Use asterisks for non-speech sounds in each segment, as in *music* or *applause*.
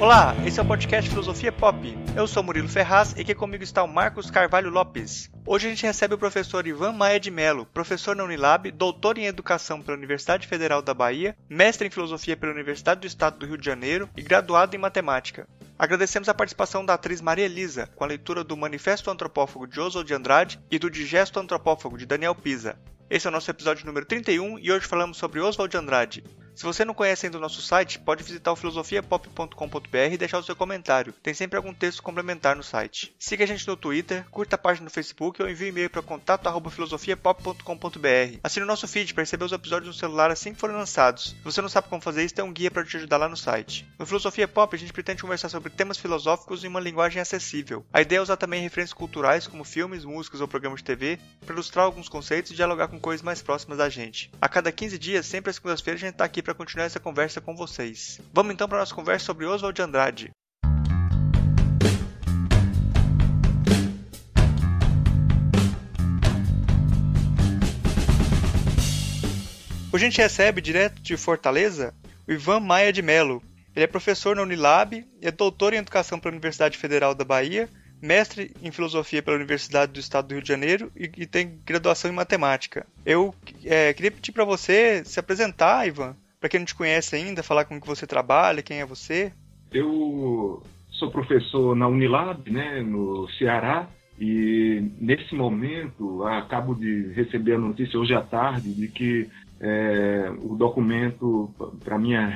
Olá, esse é o podcast Filosofia Pop. Eu sou Murilo Ferraz e aqui comigo está o Marcos Carvalho Lopes. Hoje a gente recebe o professor Ivan Maia de Mello, professor na Unilab, doutor em Educação pela Universidade Federal da Bahia, mestre em Filosofia pela Universidade do Estado do Rio de Janeiro e graduado em Matemática. Agradecemos a participação da atriz Maria Elisa, com a leitura do Manifesto Antropófago de Oswald de Andrade e do Digesto Antropófago de Daniel Pisa. Esse é o nosso episódio número 31 e hoje falamos sobre Oswald de Andrade. Se você não conhece ainda o nosso site, pode visitar o filosofiapop.com.br e deixar o seu comentário. Tem sempre algum texto complementar no site. Siga a gente no Twitter, curta a página no Facebook ou envie e-mail para contato@filosofiapop.com.br. Assine o nosso feed para receber os episódios no celular assim que forem lançados. Se você não sabe como fazer isso, tem um guia para te ajudar lá no site. No Filosofia Pop, a gente pretende conversar sobre temas filosóficos em uma linguagem acessível. A ideia é usar também referências culturais como filmes, músicas ou programas de TV para ilustrar alguns conceitos e dialogar com coisas mais próximas da gente. A cada 15 dias, sempre às segundas-feiras, a gente está aqui para continuar essa conversa com vocês. Vamos então para a nossa conversa sobre Oswald de Andrade. Hoje a gente recebe direto de Fortaleza o Ivan Maia de Melo. Ele é professor na Unilab, é doutor em Educação pela Universidade Federal da Bahia mestre em filosofia pela Universidade do Estado do Rio de Janeiro e, e tem graduação em matemática. Eu é, queria pedir para você se apresentar, Ivan, para quem não te conhece ainda, falar como que você trabalha, quem é você. Eu sou professor na Unilab, né, no Ceará, e nesse momento acabo de receber a notícia hoje à tarde de que é, o documento para minha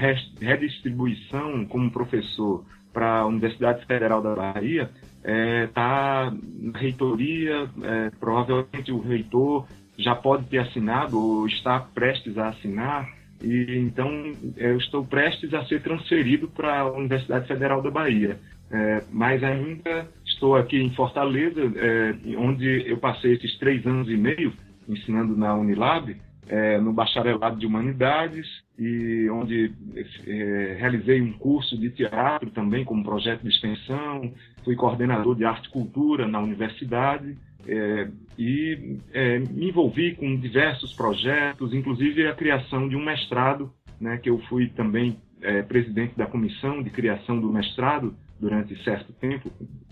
redistribuição como professor para a Universidade Federal da Bahia está é, tá na reitoria, é, provavelmente o reitor já pode ter assinado ou está prestes a assinar, e então eu estou prestes a ser transferido para a Universidade Federal da Bahia. É, mas ainda estou aqui em Fortaleza, é, onde eu passei esses três anos e meio ensinando na Unilab, é, no bacharelado de Humanidades, e onde é, realizei um curso de teatro também como projeto de extensão, fui coordenador de arte e cultura na universidade é, e é, me envolvi com diversos projetos, inclusive a criação de um mestrado, né, que eu fui também é, presidente da comissão de criação do mestrado durante certo tempo,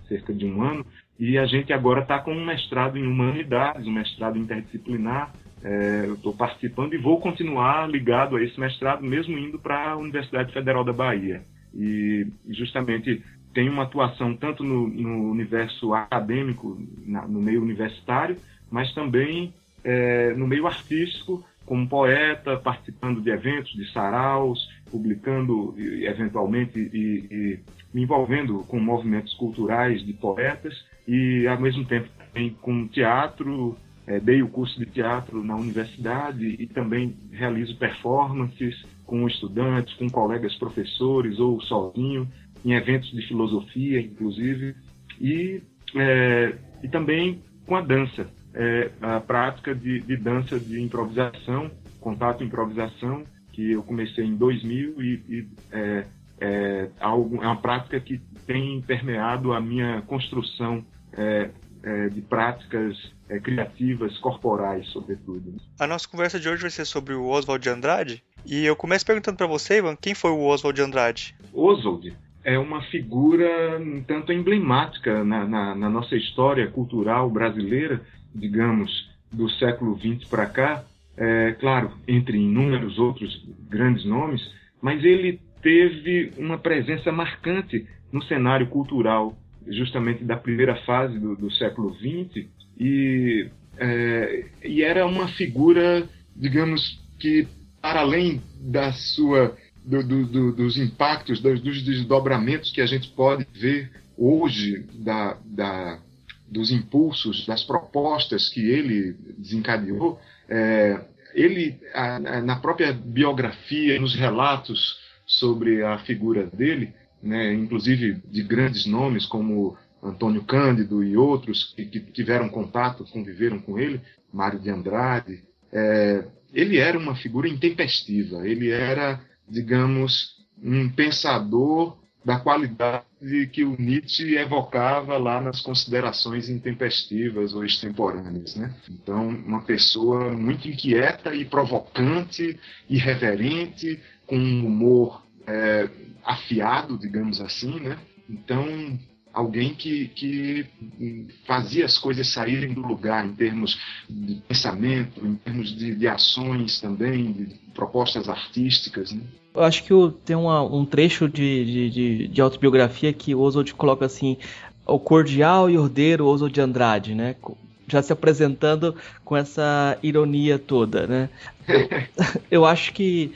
cerca de um ano, e a gente agora está com um mestrado em humanidades, um mestrado interdisciplinar. É, eu estou participando e vou continuar ligado a esse mestrado, mesmo indo para a Universidade Federal da Bahia. E justamente tem uma atuação tanto no, no universo acadêmico, na, no meio universitário, mas também é, no meio artístico, como poeta, participando de eventos, de saraus, publicando eventualmente e, e me envolvendo com movimentos culturais de poetas e, ao mesmo tempo, também com teatro. É, dei o curso de teatro na universidade e também realizo performances com estudantes, com colegas professores ou sozinho em eventos de filosofia, inclusive, e, é, e também com a dança, é, a prática de, de, dança de improvisação, contato improvisação, que eu comecei em 2000 e, e é, é, algo, é uma prática que tem permeado a minha construção é, é, de práticas é, criativas, corporais, sobretudo. A nossa conversa de hoje vai ser sobre o Oswald de Andrade. E eu começo perguntando para você, Ivan, quem foi o Oswald de Andrade? Oswald é uma figura um tanto emblemática na, na, na nossa história cultural brasileira, digamos, do século XX para cá. É, claro, entre inúmeros outros grandes nomes, mas ele teve uma presença marcante no cenário cultural, justamente da primeira fase do, do século XX, e, é, e era uma figura, digamos, que, para além da sua do, do, do, dos impactos, dos, dos, desdobramentos que a gente pode ver hoje da, da, dos impulsos, das propostas que ele desencadeou, é, ele, a, a, na própria biografia, nos relatos sobre a figura dele, né, inclusive de grandes nomes como Antônio Cândido e outros que, que tiveram contato, conviveram com ele, Mário de Andrade, é, ele era uma figura intempestiva, ele era digamos, um pensador da qualidade que o Nietzsche evocava lá nas considerações intempestivas ou extemporâneas. Né? Então, uma pessoa muito inquieta e provocante, irreverente, com um humor é, afiado, digamos assim, né? Então, alguém que, que fazia as coisas saírem do lugar em termos de pensamento, em termos de, de ações também, de propostas artísticas. Né? Eu acho que tem uma, um trecho de, de, de, autobiografia que o Oswald coloca assim: o cordial e ordeiro Oswald de Andrade, né? Já se apresentando com essa ironia toda, né? eu, *laughs* eu acho que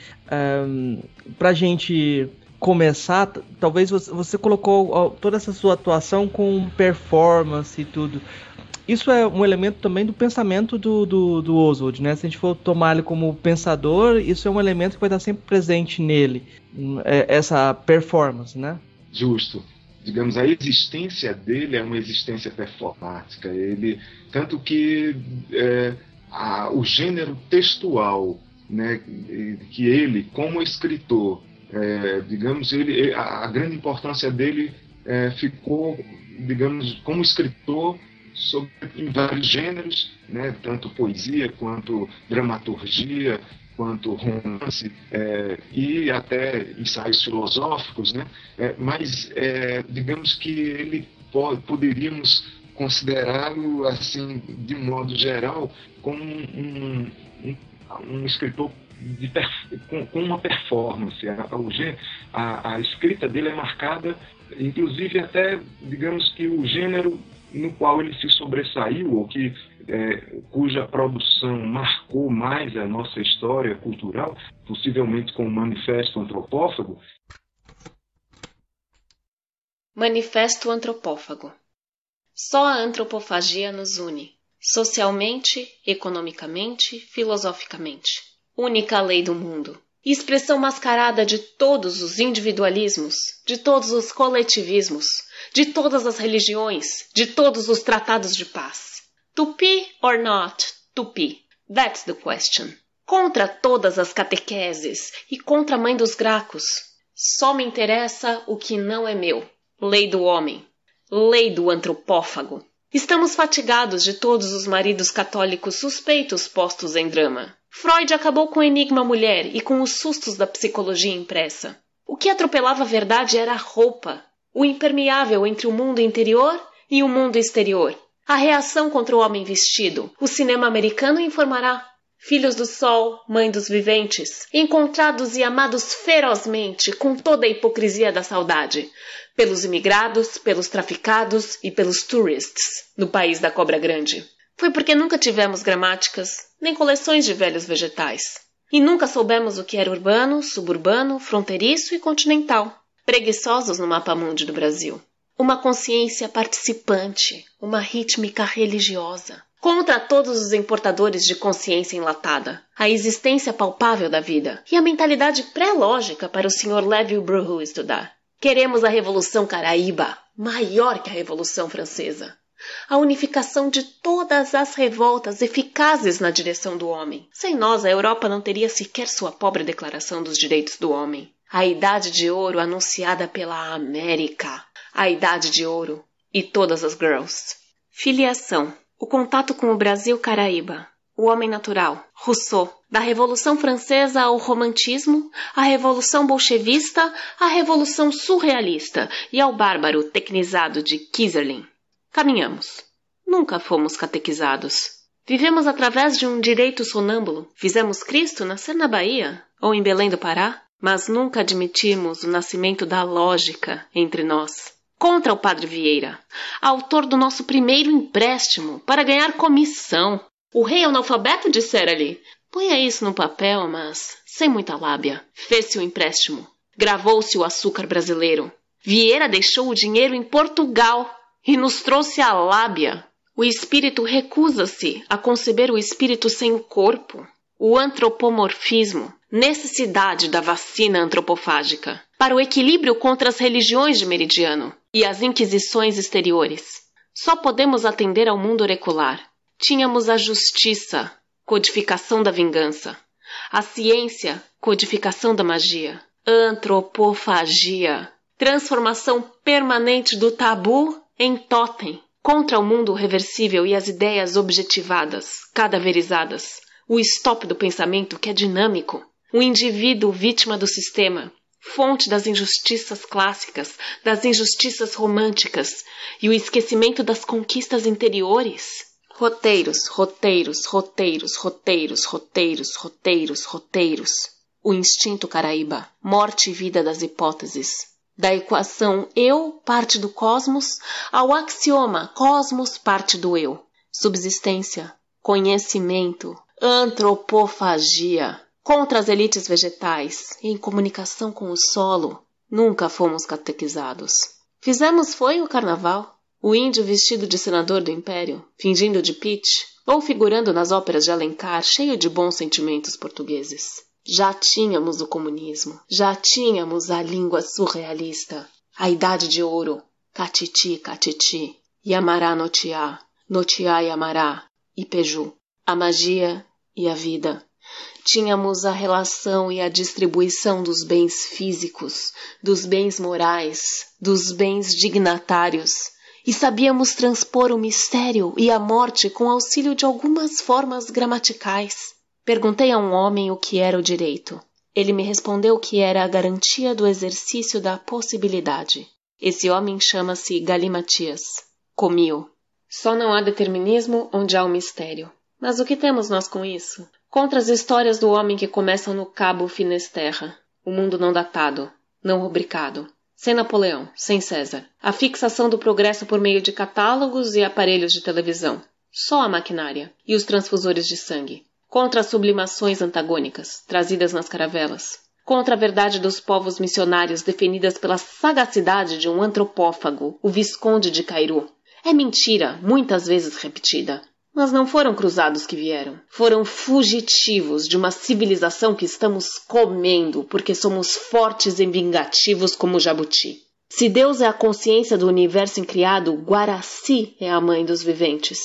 um, pra gente começar, talvez você, você colocou toda essa sua atuação com performance e tudo. Isso é um elemento também do pensamento do, do, do Oswald, né? Se a gente for tomar ele como pensador, isso é um elemento que vai estar sempre presente nele, é, essa performance, né? Justo. Digamos, a existência dele é uma existência performática. Ele, tanto que é, a, o gênero textual, né, que ele, como escritor, é, digamos, ele, a, grande importância dele é, ficou, digamos, como escritor sobre, em vários gêneros, né, tanto poesia quanto dramaturgia, quanto romance é, e até ensaios filosóficos, né? É, mas é, digamos que ele pode, poderíamos considerá-lo assim de modo geral como um, um, um escritor de, com, com, uma performance. A, a, a, escrita dele é marcada, inclusive até, digamos que o gênero no qual ele se sobressaiu, ou que, é, cuja produção marcou mais a nossa história cultural, possivelmente com o Manifesto Antropófago. Manifesto Antropófago Só a antropofagia nos une, socialmente, economicamente, filosoficamente única lei do mundo, expressão mascarada de todos os individualismos, de todos os coletivismos, de todas as religiões, de todos os tratados de paz. Tupi or not tupi? That's the question. Contra todas as catequeses e contra a mãe dos gracos. Só me interessa o que não é meu. Lei do homem. Lei do antropófago. Estamos fatigados de todos os maridos católicos suspeitos postos em drama. Freud acabou com o enigma mulher e com os sustos da psicologia impressa. O que atropelava a verdade era a roupa, o impermeável entre o mundo interior e o mundo exterior. A reação contra o homem vestido. O cinema americano informará. Filhos do sol, mãe dos viventes, encontrados e amados ferozmente com toda a hipocrisia da saudade, pelos imigrados, pelos traficados e pelos tourists no país da cobra grande. Foi porque nunca tivemos gramáticas, nem coleções de velhos vegetais. E nunca soubemos o que era urbano, suburbano, fronteiriço e continental, preguiçosos no mapa mundi do Brasil. Uma consciência participante, uma rítmica religiosa, contra todos os importadores de consciência enlatada, a existência palpável da vida e a mentalidade pré-lógica para o Sr. Levy Bruhu estudar. Queremos a Revolução Caraíba, maior que a Revolução Francesa a unificação de todas as revoltas eficazes na direção do homem. Sem nós, a Europa não teria sequer sua pobre Declaração dos Direitos do Homem. A Idade de Ouro anunciada pela América. A Idade de Ouro e todas as girls. Filiação. O contato com o Brasil Caraíba. O homem natural. Rousseau. Da Revolução Francesa ao Romantismo, à Revolução Bolchevista, à Revolução Surrealista e ao bárbaro tecnizado de Kieserlin. Caminhamos. Nunca fomos catequizados. Vivemos através de um direito sonâmbulo. Fizemos Cristo nascer na Bahia ou em Belém do Pará, mas nunca admitimos o nascimento da lógica entre nós. Contra o Padre Vieira, autor do nosso primeiro empréstimo para ganhar comissão. O rei analfabeto dissera-lhe: ponha isso no papel, mas sem muita lábia. Fez-se o empréstimo. Gravou-se o açúcar brasileiro. Vieira deixou o dinheiro em Portugal e nos trouxe a lábia. O espírito recusa-se a conceber o espírito sem o corpo. O antropomorfismo, necessidade da vacina antropofágica, para o equilíbrio contra as religiões de meridiano e as inquisições exteriores. Só podemos atender ao mundo oracular. Tínhamos a justiça, codificação da vingança. A ciência, codificação da magia. Antropofagia, transformação permanente do tabu em totem, contra o mundo reversível e as ideias objetivadas, cadaverizadas, o stop do pensamento que é dinâmico, o indivíduo vítima do sistema, fonte das injustiças clássicas, das injustiças românticas e o esquecimento das conquistas interiores. Roteiros, roteiros, roteiros, roteiros, roteiros, roteiros, roteiros. O instinto caraíba, morte e vida das hipóteses. Da equação eu, parte do cosmos, ao axioma cosmos, parte do eu. Subsistência, conhecimento, antropofagia. Contra as elites vegetais, em comunicação com o solo, nunca fomos catequizados. Fizemos foi o carnaval, o índio vestido de senador do império, fingindo de Pitt, ou figurando nas óperas de Alencar, cheio de bons sentimentos portugueses. Já tínhamos o comunismo, já tínhamos a língua surrealista, a idade de ouro, catiti, catiti, Yamará notiá, notiá Yamará, e Peju, a magia e a vida. Tínhamos a relação e a distribuição dos bens físicos, dos bens morais, dos bens dignatários, e sabíamos transpor o mistério e a morte com auxílio de algumas formas gramaticais. Perguntei a um homem o que era o direito. Ele me respondeu que era a garantia do exercício da possibilidade. Esse homem chama-se Galimatias. Comiu. Só não há determinismo onde há o mistério. Mas o que temos nós com isso? Contra as histórias do homem que começam no Cabo Finesterra, o mundo não datado, não rubricado, sem Napoleão, sem César, a fixação do progresso por meio de catálogos e aparelhos de televisão, só a maquinária e os transfusores de sangue, contra as sublimações antagônicas trazidas nas caravelas, contra a verdade dos povos missionários definidas pela sagacidade de um antropófago, o Visconde de Cairu. É mentira, muitas vezes repetida, mas não foram cruzados que vieram. Foram fugitivos de uma civilização que estamos comendo porque somos fortes e vingativos como o jabuti. Se Deus é a consciência do universo incriado, Guaraci é a mãe dos viventes.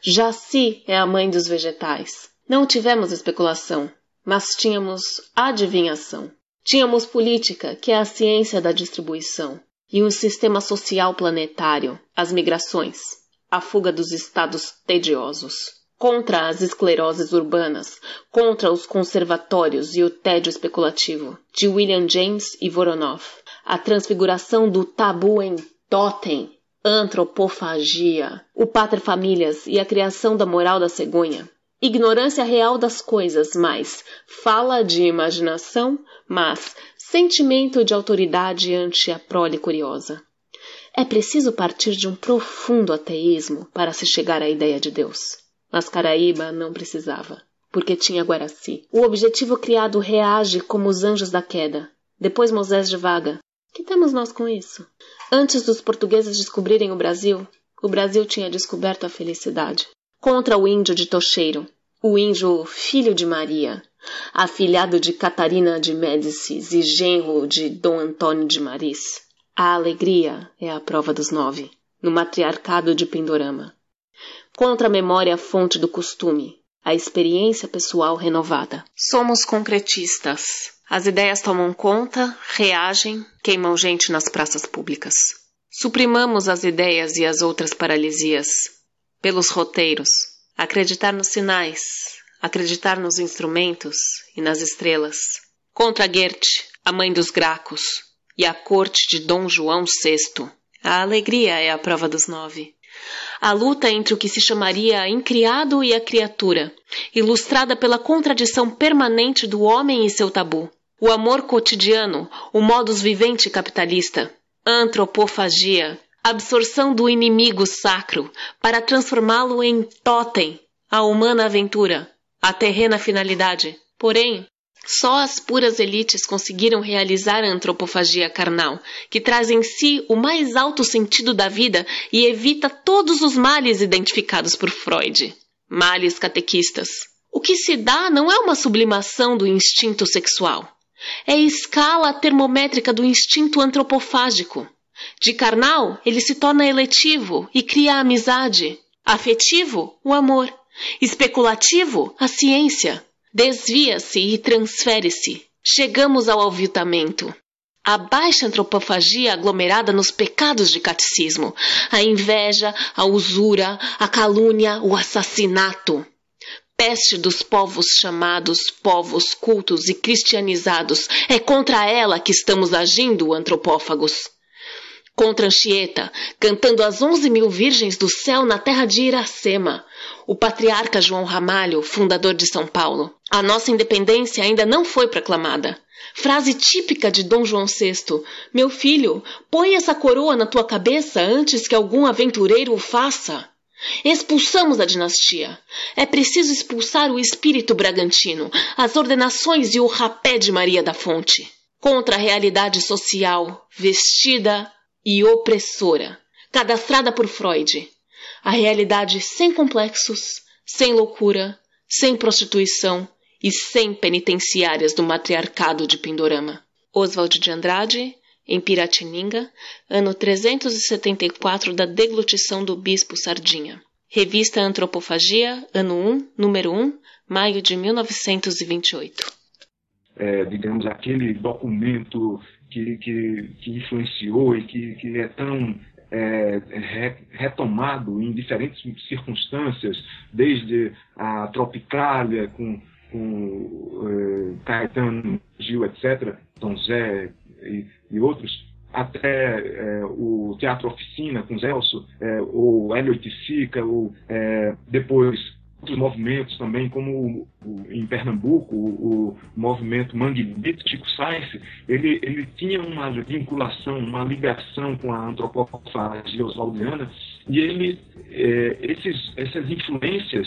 Jaci é a mãe dos vegetais. Não tivemos especulação, mas tínhamos adivinhação. Tínhamos política, que é a ciência da distribuição, e um sistema social planetário, as migrações a fuga dos estados tediosos, contra as escleroses urbanas, contra os conservatórios e o tédio especulativo, de William James e Voronoff, a transfiguração do tabu em totem, antropofagia, o pater-famílias e a criação da moral da cegonha. Ignorância real das coisas, mas fala de imaginação, mas sentimento de autoridade ante a prole curiosa. É preciso partir de um profundo ateísmo para se chegar à ideia de Deus. Mas Caraíba não precisava, porque tinha Guaraci. O objetivo criado reage como os anjos da queda. Depois Moisés de Vaga. Que temos nós com isso? Antes dos portugueses descobrirem o Brasil, o Brasil tinha descoberto a felicidade. Contra o índio de Tocheiro, o índio filho de Maria, afilhado de Catarina de Médicis e genro de Dom Antônio de Maris. A alegria é a prova dos nove, no matriarcado de Pindorama. Contra a memória fonte do costume, a experiência pessoal renovada. Somos concretistas. As ideias tomam conta, reagem, queimam gente nas praças públicas. Suprimamos as ideias e as outras paralisias. Pelos roteiros. Acreditar nos sinais, acreditar nos instrumentos e nas estrelas. Contra Goethe, a mãe dos Gracos, e a corte de Dom João VI. A alegria é a prova dos nove. A luta entre o que se chamaria incriado e a criatura, ilustrada pela contradição permanente do homem e seu tabu. O amor cotidiano, o modus vivente capitalista. Antropofagia, absorção do inimigo sacro para transformá-lo em totem, a humana aventura, a terrena finalidade. Porém, só as puras elites conseguiram realizar a antropofagia carnal, que traz em si o mais alto sentido da vida e evita todos os males identificados por Freud. Males catequistas. O que se dá não é uma sublimação do instinto sexual. É a escala termométrica do instinto antropofágico. De carnal, ele se torna eletivo e cria a amizade. Afetivo, o amor. Especulativo, a ciência. Desvia-se e transfere-se. Chegamos ao aviltamento. A baixa antropofagia aglomerada nos pecados de catecismo, a inveja, a usura, a calúnia, o assassinato. peste dos povos chamados povos cultos e cristianizados. É contra ela que estamos agindo, antropófagos. Contra Anchieta, cantando as onze mil virgens do céu na terra de Iracema. O patriarca João Ramalho, fundador de São Paulo. A nossa independência ainda não foi proclamada. Frase típica de Dom João VI: Meu filho, põe essa coroa na tua cabeça antes que algum aventureiro o faça. Expulsamos a dinastia. É preciso expulsar o espírito bragantino, as ordenações e o rapé de Maria da Fonte. Contra a realidade social, vestida e opressora, cadastrada por Freud. A realidade sem complexos, sem loucura, sem prostituição e sem penitenciárias do matriarcado de Pindorama. Oswald de Andrade, em Piratininga, ano 374 da deglutição do bispo Sardinha. Revista Antropofagia, ano 1, número 1, maio de 1928. É, digamos, aquele documento que, que, que influenciou e que, que é tão é, retomado em diferentes circunstâncias, desde a Tropicália, com, com é, Caetano Gil, etc., Tom Zé e, e outros, até é, o Teatro Oficina com Zelso, é, o Hélio Iticica, ou é, depois outros movimentos também, como o, o, em Pernambuco, o, o movimento Mangue Chico Sainz, ele, ele tinha uma vinculação, uma ligação com a antropofagia oswaldiana, e ele, é, esses, essas influências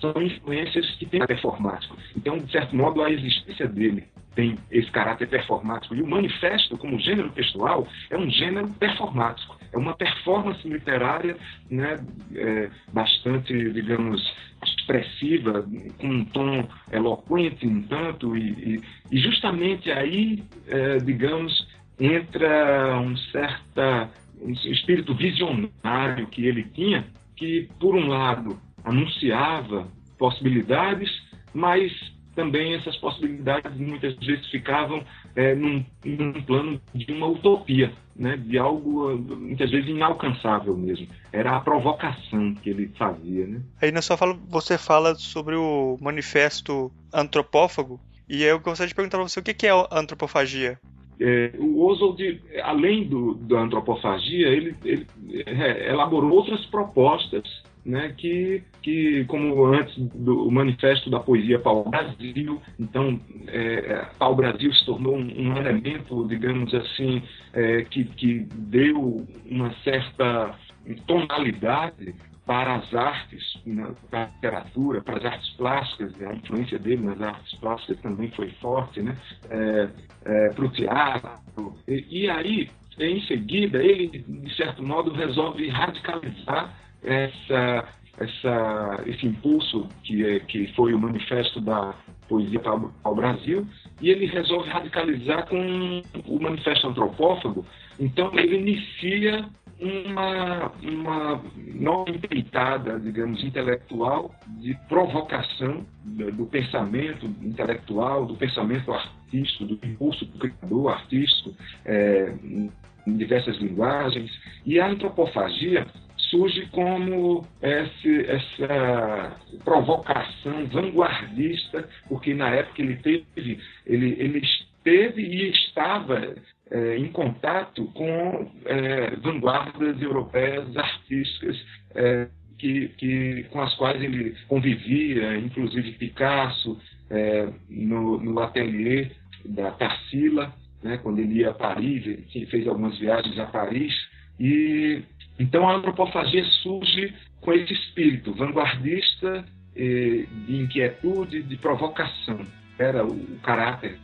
são influências que têm performático. Então, de certo modo, a existência dele tem esse caráter performático. E o manifesto, como gênero textual, é um gênero performático. É uma performance literária né, é, bastante, digamos, expressiva, com um tom eloquente, um tanto, e, e justamente aí, é, digamos, entra um certo um espírito visionário que ele tinha, que, por um lado, anunciava possibilidades, mas também essas possibilidades muitas vezes ficavam é, num, num, plano de uma utopia, né, de algo muitas vezes inalcançável mesmo. Era a provocação que ele fazia. Né? Aí na sua fala você fala sobre o manifesto antropófago, e eu gostaria de perguntar para você o que é antropofagia. É, o Oswald, além do, da antropofagia, ele, ele é, elaborou outras propostas né, que, que, como antes do manifesto da poesia Pau Brasil, então é, Pau Brasil se tornou um, um elemento, digamos assim, é, que, que deu uma certa tonalidade para as artes, né, para a literatura, para as artes plásticas, a influência dele nas artes plásticas também foi forte, né? É, é, para o teatro. E, e, aí, em seguida, ele, de certo modo, resolve radicalizar essa, essa, esse impulso que, é, que foi o manifesto da poesia ao Brasil, e ele resolve radicalizar com o manifesto antropófago. Então, ele inicia uma, uma nova empreitada, digamos, intelectual de provocação do, pensamento intelectual, do pensamento artístico, do impulso do criador artístico é, em diversas linguagens. E a antropofagia surge como esse, essa provocação vanguardista, porque na época ele teve, ele, ele esteve e estava é, em contato com é, vanguardas europeias artísticas é, que, que, com as quais ele convivia, inclusive Picasso, no, no ateliê da Tarsila, né, quando ele ia a Paris, ele fez algumas viagens a Paris, e então a antropofagia surge com esse espírito vanguardista, de inquietude, de provocação. Era o caráter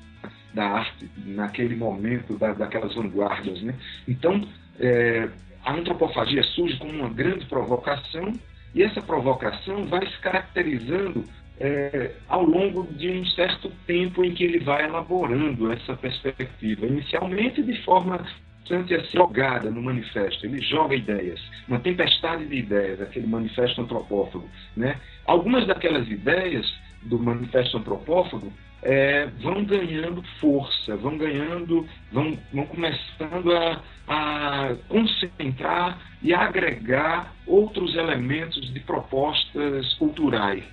da arte naquele momento, da, daquelas vanguardas. Né? Então, é, a antropofagia surge como uma grande provocação e essa provocação vai se caracterizando é, ao longo de um certo tempo em que ele vai elaborando essa perspectiva. Inicialmente de forma bastante assim, jogada no manifesto. Ele joga ideias, uma tempestade de ideias, aquele manifesto antropófago. Né? Algumas daquelas ideias do manifesto antropófago é, vão ganhando força, vão ganhando, vão, vão começando a, a concentrar e agregar outros elementos de propostas culturais.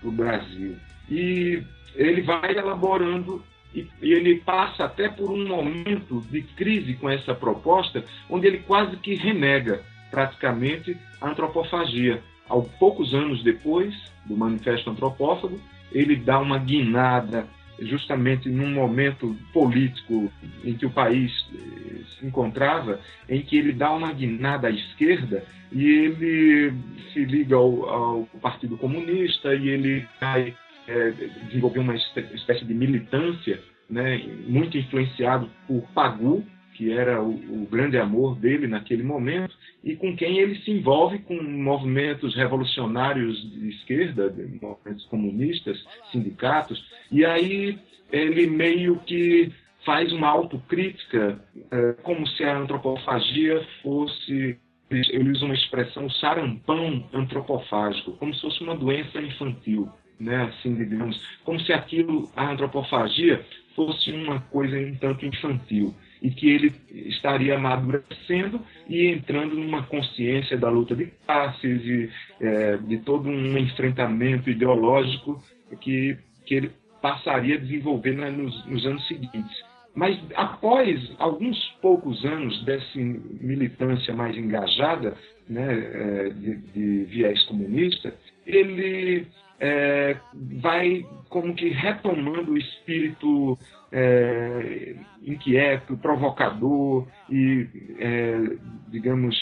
para o Brasil. E ele vai elaborando e, e ele passa até por um momento de crise com essa proposta, onde ele quase que renega praticamente a antropofagia. Ao poucos anos depois do Manifesto Antropófago, ele dá uma guinada justamente num momento político em que o país eh, se encontrava, em que ele dá uma guinada à esquerda e ele se liga ao, ao Partido Comunista e ele vai é, desenvolver uma espécie de militância, né, muito influenciado por Pagu, que era o, o, grande amor dele naquele momento, e com quem ele se envolve com movimentos revolucionários de esquerda, movimentos comunistas, sindicatos, e aí ele meio que faz uma autocrítica, é, como se a antropofagia fosse ele usa uma expressão sarampão antropofágico, como se fosse uma doença infantil né, assim, digamos, como se aquilo, a antropofagia, fosse uma coisa um tanto infantil e que ele estaria amadurecendo e entrando numa consciência da luta de classes e é, de todo um enfrentamento ideológico que, que ele passaria a desenvolver nos, nos anos seguintes. Mas após alguns poucos anos dessa militância mais engajada, né, é, de, de viés comunista, ele é, vai como que retomando o espírito é, inquieto, provocador e, é, digamos,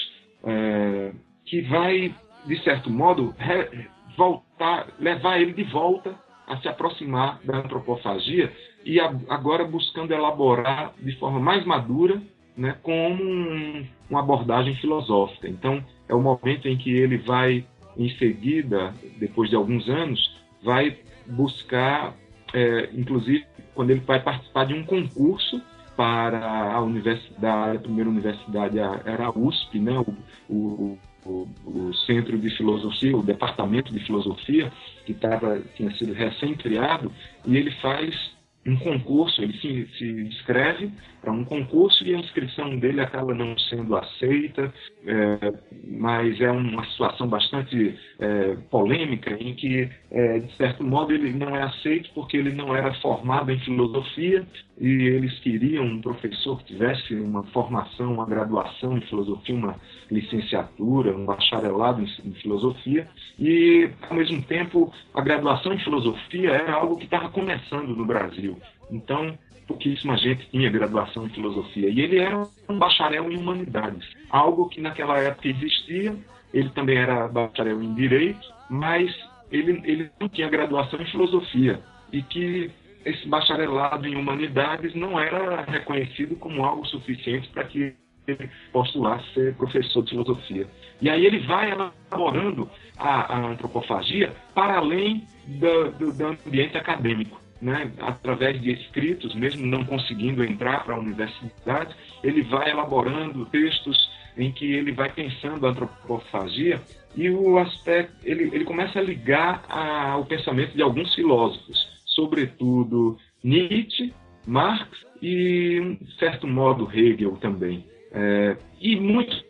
é, que vai, de certo modo, voltar, levar ele de volta a se aproximar da antropofagia e a, agora buscando elaborar de forma mais madura né, como um, uma abordagem filosófica. Então, é o momento em que ele vai em seguida, depois de alguns anos, vai buscar, é, inclusive, quando ele vai participar de um concurso para a universidade, a primeira universidade era a USP, né, o, o, o, o Centro de Filosofia, o Departamento de Filosofia, que tava, tinha sido recém-criado, e ele faz um concurso, ele se, se inscreve para um concurso e a inscrição dele acaba não sendo aceita, é, mas é uma situação bastante é, polêmica em que, é, de certo modo, ele não é aceito porque ele não era formado em filosofia e eles queriam um professor que tivesse uma formação, uma graduação em filosofia, uma licenciatura, um bacharelado em, em filosofia e, ao mesmo tempo, a graduação em filosofia era algo que estava começando no Brasil. Então, pouquíssima gente tinha graduação em filosofia. E ele era um bacharel em humanidades, algo que naquela época existia. Ele também era bacharel em direito, mas ele, ele não tinha graduação em filosofia. E que esse bacharelado em humanidades não era reconhecido como algo suficiente para que ele postulasse ser professor de filosofia. E aí ele vai elaborando a, a antropofagia para além do, do, do ambiente acadêmico né, através de escritos, mesmo não conseguindo entrar para a universidade, ele vai elaborando textos em que ele vai pensando a antropofagia e o aspecto ele, ele começa a ligar ao pensamento de alguns filósofos, sobretudo Nietzsche, Marx e, de certo modo, Hegel também. É, e muitos.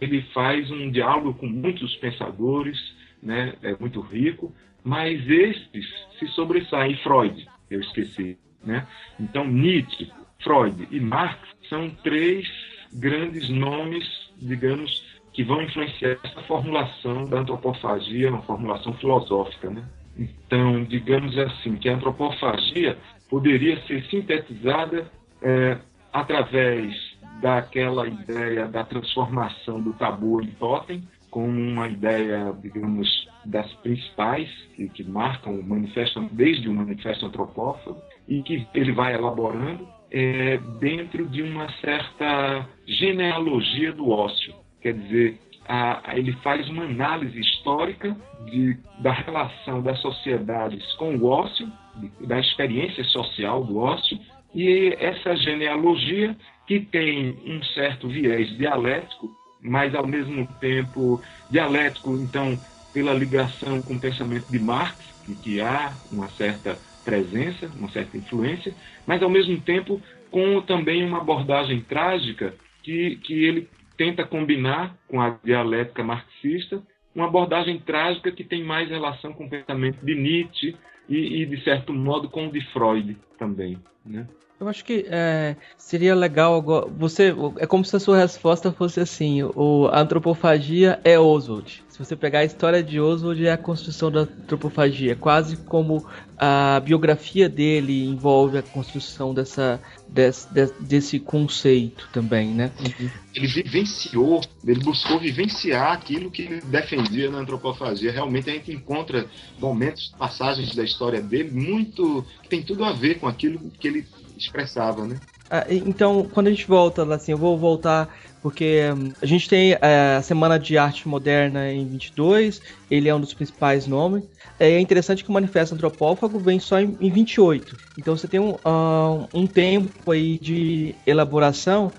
Ele faz um diálogo com muitos pensadores, né, é muito rico, mas estes se sobressaem. Freud, eu esqueci. Né? Então, Nietzsche, Freud e Marx são três grandes nomes, digamos, que vão influenciar essa formulação da antropofagia, uma formulação filosófica. Né? Então, digamos assim, que a antropofagia poderia ser sintetizada é, através daquela ideia da transformação do tabu em totem, com uma ideia, digamos, das principais que, que marcam o manifesto, desde o manifesto antropófago, e que ele vai elaborando é, dentro de uma certa genealogia do ócio. Quer dizer, a, a, ele faz uma análise histórica de, da relação das sociedades com o ócio, de, da experiência social do ócio, e essa genealogia que tem um certo viés dialético mas ao mesmo tempo dialético, então, pela ligação com o pensamento de Marx, que há uma certa presença, uma certa influência, mas ao mesmo tempo com também uma abordagem trágica que, que ele tenta combinar com a dialética marxista, uma abordagem trágica que tem mais relação com o pensamento de Nietzsche e, e de certo modo, com o de Freud também. Né? Eu acho que é, seria legal você é como se a sua resposta fosse assim: o a antropofagia é Oswald. Se você pegar a história de Oswald é a construção da antropofagia, quase como a biografia dele envolve a construção dessa desse, desse conceito também, né? Uhum. Ele vivenciou, ele buscou vivenciar aquilo que ele defendia na antropofagia. Realmente a gente encontra momentos, passagens da história dele muito que tem tudo a ver com aquilo que ele expressava, né? Ah, então, quando a gente volta, assim, eu vou voltar porque um, a gente tem é, a Semana de Arte Moderna em 22, ele é um dos principais nomes. É interessante que o Manifesto Antropófago vem só em, em 28. Então você tem um, uh, um tempo aí de elaboração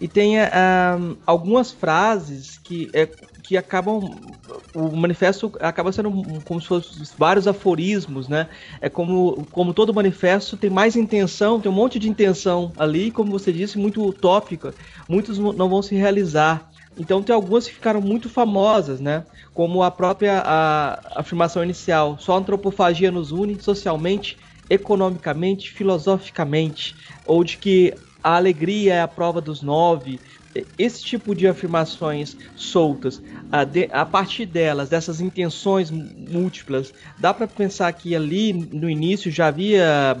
e tem uh, algumas frases que é, que acabam. O manifesto acaba sendo como se fossem vários aforismos, né? É como, como todo manifesto tem mais intenção, tem um monte de intenção ali, como você disse, muito utópica. Muitos não vão se realizar. Então tem algumas que ficaram muito famosas, né? Como a própria a, afirmação inicial: só a antropofagia nos une socialmente, economicamente, filosoficamente, ou de que a alegria é a prova dos nove, esse tipo de afirmações soltas, a, de, a partir delas, dessas intenções múltiplas, dá para pensar que ali no início já havia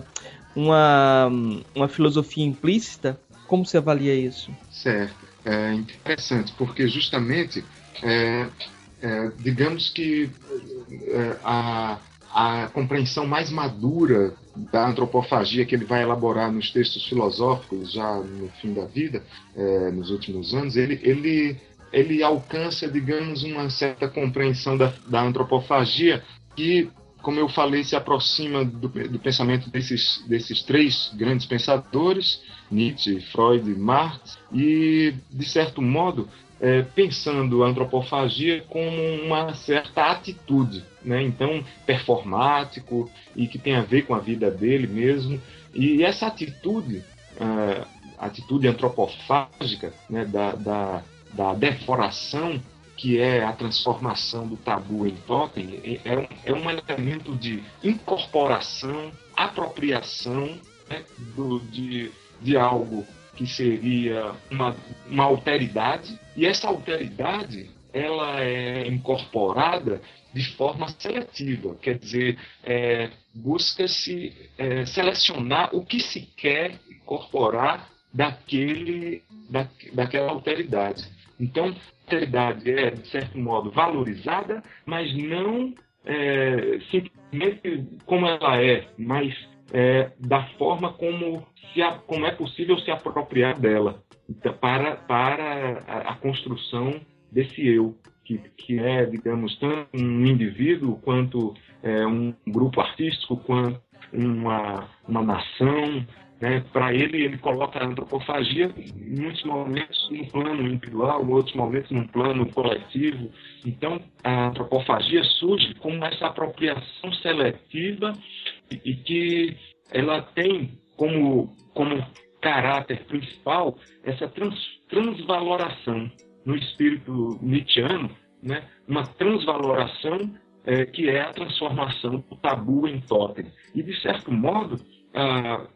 uma, uma filosofia implícita? Como você avalia isso? Certo. É interessante, porque justamente, é, é, digamos que é, a, a compreensão mais madura da antropofagia que ele vai elaborar nos textos filosóficos já no fim da vida, é, nos últimos anos, ele, ele, ele alcança, digamos, uma certa compreensão da, da antropofagia que, como eu falei, se aproxima do, do pensamento desses, desses três grandes pensadores, Nietzsche, Freud e Marx, e, de certo modo, é, pensando a antropofagia como uma certa atitude, né? então performático e que tem a ver com a vida dele mesmo. E essa atitude, a atitude antropofágica né? da, da, da deforação, que é a transformação do tabu em totem, é um, é um elemento de incorporação, apropriação né? do, de, de algo que seria uma, uma alteridade, e essa alteridade ela é incorporada de forma seletiva, quer dizer, é, busca-se é, selecionar o que se quer incorporar daquele, da, daquela alteridade. Então, a alteridade é, de certo modo, valorizada, mas não é, simplesmente como ela é, mas é, da forma como, se como é possível se apropriar dela então, para, para a, a, construção desse eu, que, que é, digamos, tanto um indivíduo quanto é, um grupo artístico, quanto uma, uma nação. Né? Para ele, ele coloca a antropofagia em muitos momentos num plano individual, em outros momentos num plano coletivo. Então, a antropofagia surge como essa apropriação seletiva e que ela tem como, como caráter principal essa trans, transvaloração no espírito nietzschiano, né? uma transvaloração é, que é a transformação do tabu em totem. E, de certo modo, ah,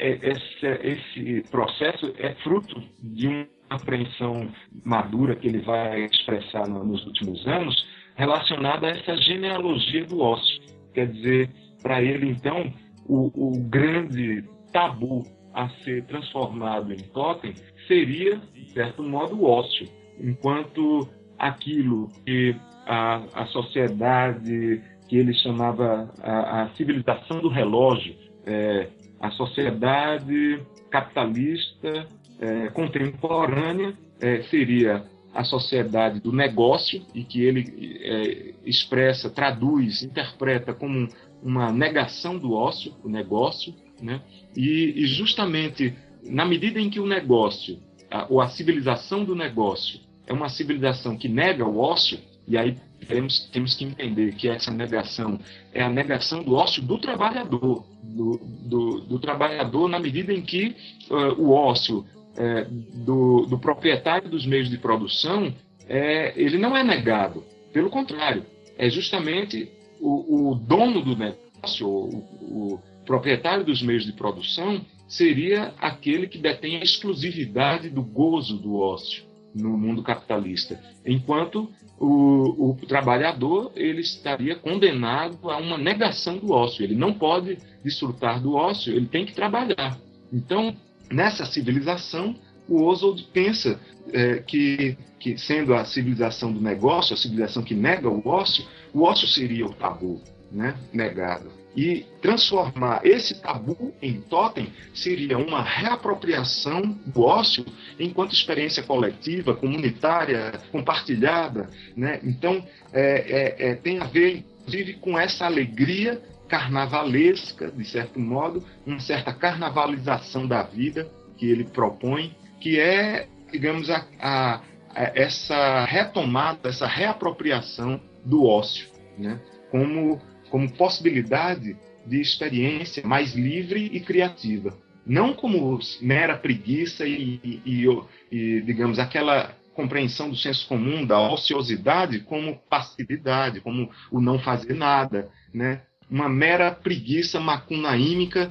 esse, esse processo é fruto de uma apreensão madura que ele vai expressar nos últimos anos, relacionada a essa genealogia do ócio. Quer dizer, para ele, então, o, o grande tabu a ser transformado em totem seria, de certo modo, o ócio, enquanto aquilo que a, a sociedade que ele chamava a, a civilização do relógio, é, a sociedade capitalista é, contemporânea é, seria a sociedade do negócio e que ele é, expressa, traduz, interpreta como uma negação do ócio, o negócio, né? E, e justamente na medida em que o negócio, a, ou a civilização do negócio, é uma civilização que nega o ócio, e aí temos, temos que entender que essa negação é a negação do ócio do trabalhador, do, do, do trabalhador na medida em que uh, o ócio uh, do, do proprietário dos meios de produção, é, ele não é negado, Pelo contrário, é justamente o, o dono do negócio, o, o proprietário dos meios de produção, seria aquele que detém a exclusividade do gozo do ócio no mundo capitalista, enquanto o, o, trabalhador ele estaria condenado a uma negação do ócio. Ele não pode desfrutar do ócio, ele tem que trabalhar. Então, nessa civilização, o Oswald pensa é, que, que, sendo a civilização do negócio, a civilização que nega o ócio, o ócio seria o tabu né, negado. E transformar esse tabu em totem seria uma reapropriação do ócio enquanto experiência coletiva, comunitária, compartilhada. Né? Então, é, é, é, tem a ver, inclusive, com essa alegria carnavalesca, de certo modo, uma certa carnavalização da vida que ele propõe, que é, digamos, a, a, a essa retomada, essa reapropriação do ócio, né? como, como possibilidade de experiência mais livre e criativa. Não como mera preguiça e, e, e, e digamos, aquela compreensão do senso comum, da ociosidade, como passividade, como o não fazer nada, né? uma mera preguiça macunaímica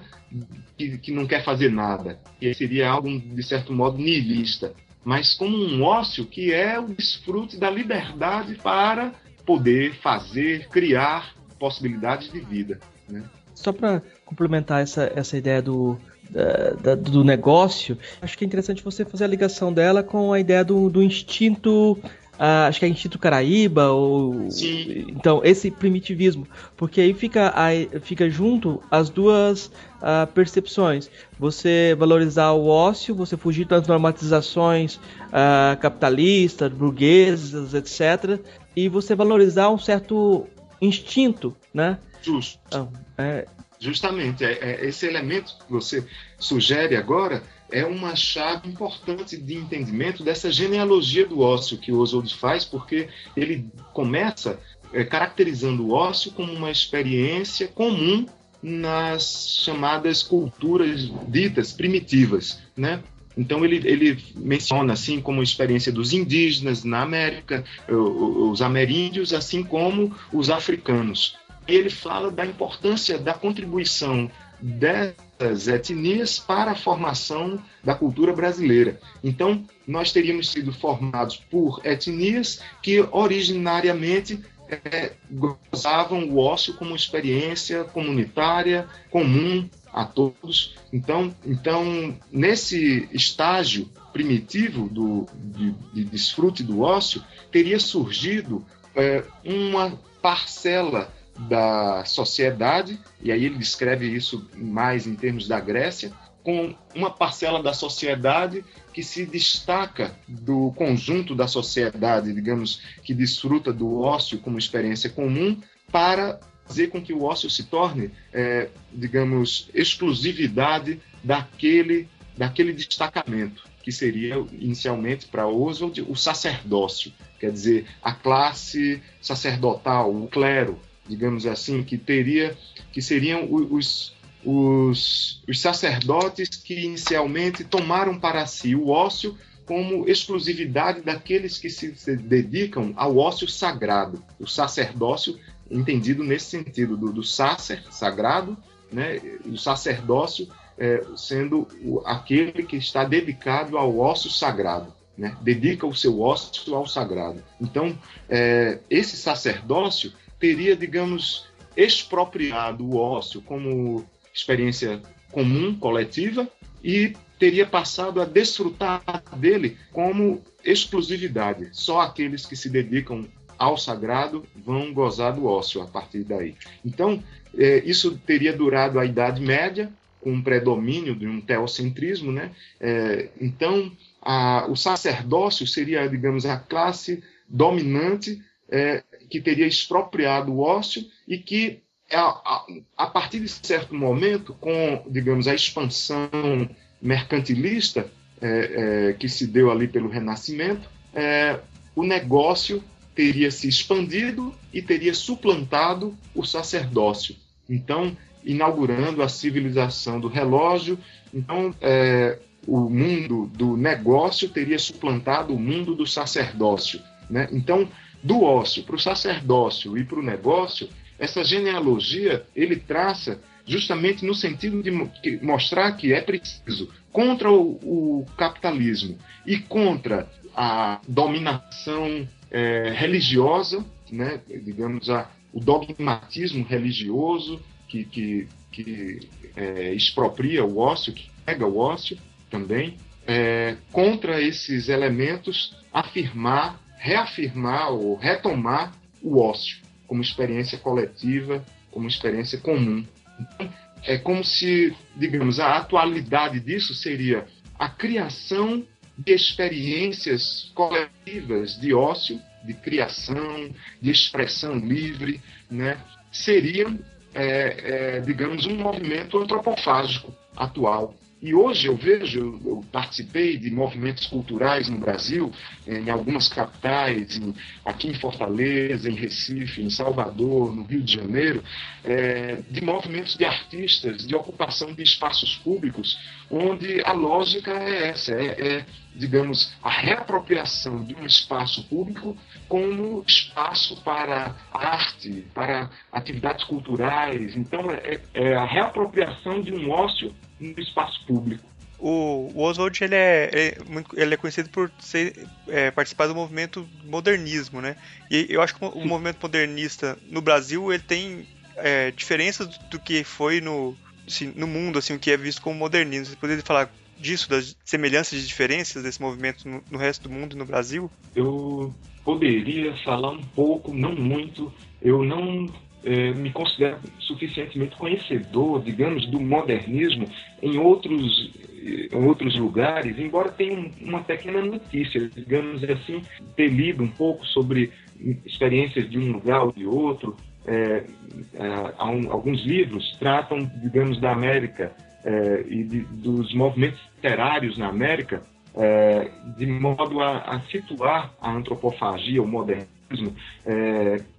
que, que não quer fazer nada. E seria algo, de certo modo, nihilista. Mas como um ócio que é o desfrute da liberdade para poder fazer, criar possibilidades de vida. Né? Só para complementar essa, essa ideia do, da, da, do negócio, acho que é interessante você fazer a ligação dela com a ideia do, do instinto Uh, acho que é Instinto Caraíba ou Sim. então esse primitivismo. Porque aí fica aí, fica junto as duas uh, percepções. Você valorizar o ócio você fugir das normatizações uh, capitalistas burguesas etc e você valorizar um certo instinto né? Justo. Então, é... justamente é, é, esse elemento que você sugere agora é uma chave importante de entendimento dessa genealogia do ócio que o Oswald faz, porque ele começa é, caracterizando o ócio como uma experiência comum nas chamadas culturas ditas primitivas, né? Então ele, ele menciona assim como a experiência dos indígenas na América, os ameríndios, assim como os africanos. Ele fala da importância da contribuição etnias para a formação da cultura brasileira. Então, nós teríamos sido formados por etnias que originariamente é, gozavam o ócio como experiência comunitária, comum a todos. Então, então nesse estágio primitivo do, de, de desfrute do ócio, teria surgido é, uma parcela da sociedade, e aí ele descreve isso mais em termos da Grécia, com uma parcela da sociedade que se destaca do conjunto da sociedade, digamos, que desfruta do ócio como experiência comum, para fazer com que o ócio se torne, é, digamos, exclusividade daquele, daquele destacamento, que seria inicialmente para Oswald o sacerdócio, quer dizer, a classe sacerdotal, o clero, digamos assim, que teria, que seriam os, os, os sacerdotes que inicialmente tomaram para si o ócio como exclusividade daqueles que se dedicam ao ócio sagrado, o sacerdócio entendido nesse sentido do, do sacer, sagrado, né, o sacerdócio é, sendo aquele que está dedicado ao ócio sagrado. Né, dedica o seu ócio ao sagrado. Então, é, esse sacerdócio teria, digamos, expropriado o ócio como experiência comum, coletiva, e teria passado a desfrutar dele como exclusividade. Só aqueles que se dedicam ao sagrado vão gozar do ócio a partir daí. Então, é, isso teria durado a Idade Média, com um predomínio de um teocentrismo, né? É, então, a, o sacerdócio seria, digamos, a classe dominante é, que teria expropriado o ócio e que, a, a, a, partir de certo momento, com, digamos, a expansão mercantilista é, é, que se deu ali pelo Renascimento, é, o negócio teria se expandido e teria suplantado o sacerdócio. Então, inaugurando a civilização do relógio. Então, é, o mundo do negócio teria suplantado o mundo do sacerdócio. Né? Então, do ócio para o sacerdócio e para o negócio, essa genealogia ele traça justamente no sentido de mostrar que é preciso, contra o, o capitalismo e contra a dominação é, religiosa, né, digamos, a, o dogmatismo religioso que, que, que é, expropria o ócio, que pega o ócio também, é, contra esses elementos, afirmar, reafirmar ou retomar o ócio como experiência coletiva, como experiência comum. Então, é como se, digamos, a atualidade disso seria a criação de experiências coletivas de ócio, de criação, de expressão livre, né? seriam, é, é, digamos, um movimento antropofágico atual. E hoje eu vejo, eu participei de movimentos culturais no Brasil, em algumas capitais, em, aqui em Fortaleza, em Recife, em Salvador, no Rio de Janeiro, é, de movimentos de artistas, de ocupação de espaços públicos, onde a lógica é essa, é, é digamos, a reapropriação de um espaço público como espaço para arte, para atividades culturais. Então, é, é a reapropriação de um ócio no espaço público. O, o Oswald ele é, é, ele é conhecido por ser, é, participar do movimento modernismo, né? E eu acho que o, o movimento modernista no Brasil ele tem é, diferenças do, do, que foi no, assim, no mundo, assim, o que é visto como modernismo. Você poderia falar disso, das semelhanças e diferenças desse movimento no, no resto do mundo e no Brasil? Eu poderia falar um pouco, não muito. Eu não é, me considero suficientemente conhecedor, digamos, do modernismo em outros, em outros lugares, embora tenha uma pequena notícia, digamos assim, ter lido um pouco sobre experiências de um lugar ou de outro. É, alguns livros tratam, digamos, da América e de, dos movimentos literários na América de modo a, a, situar a antropofagia, o modernismo,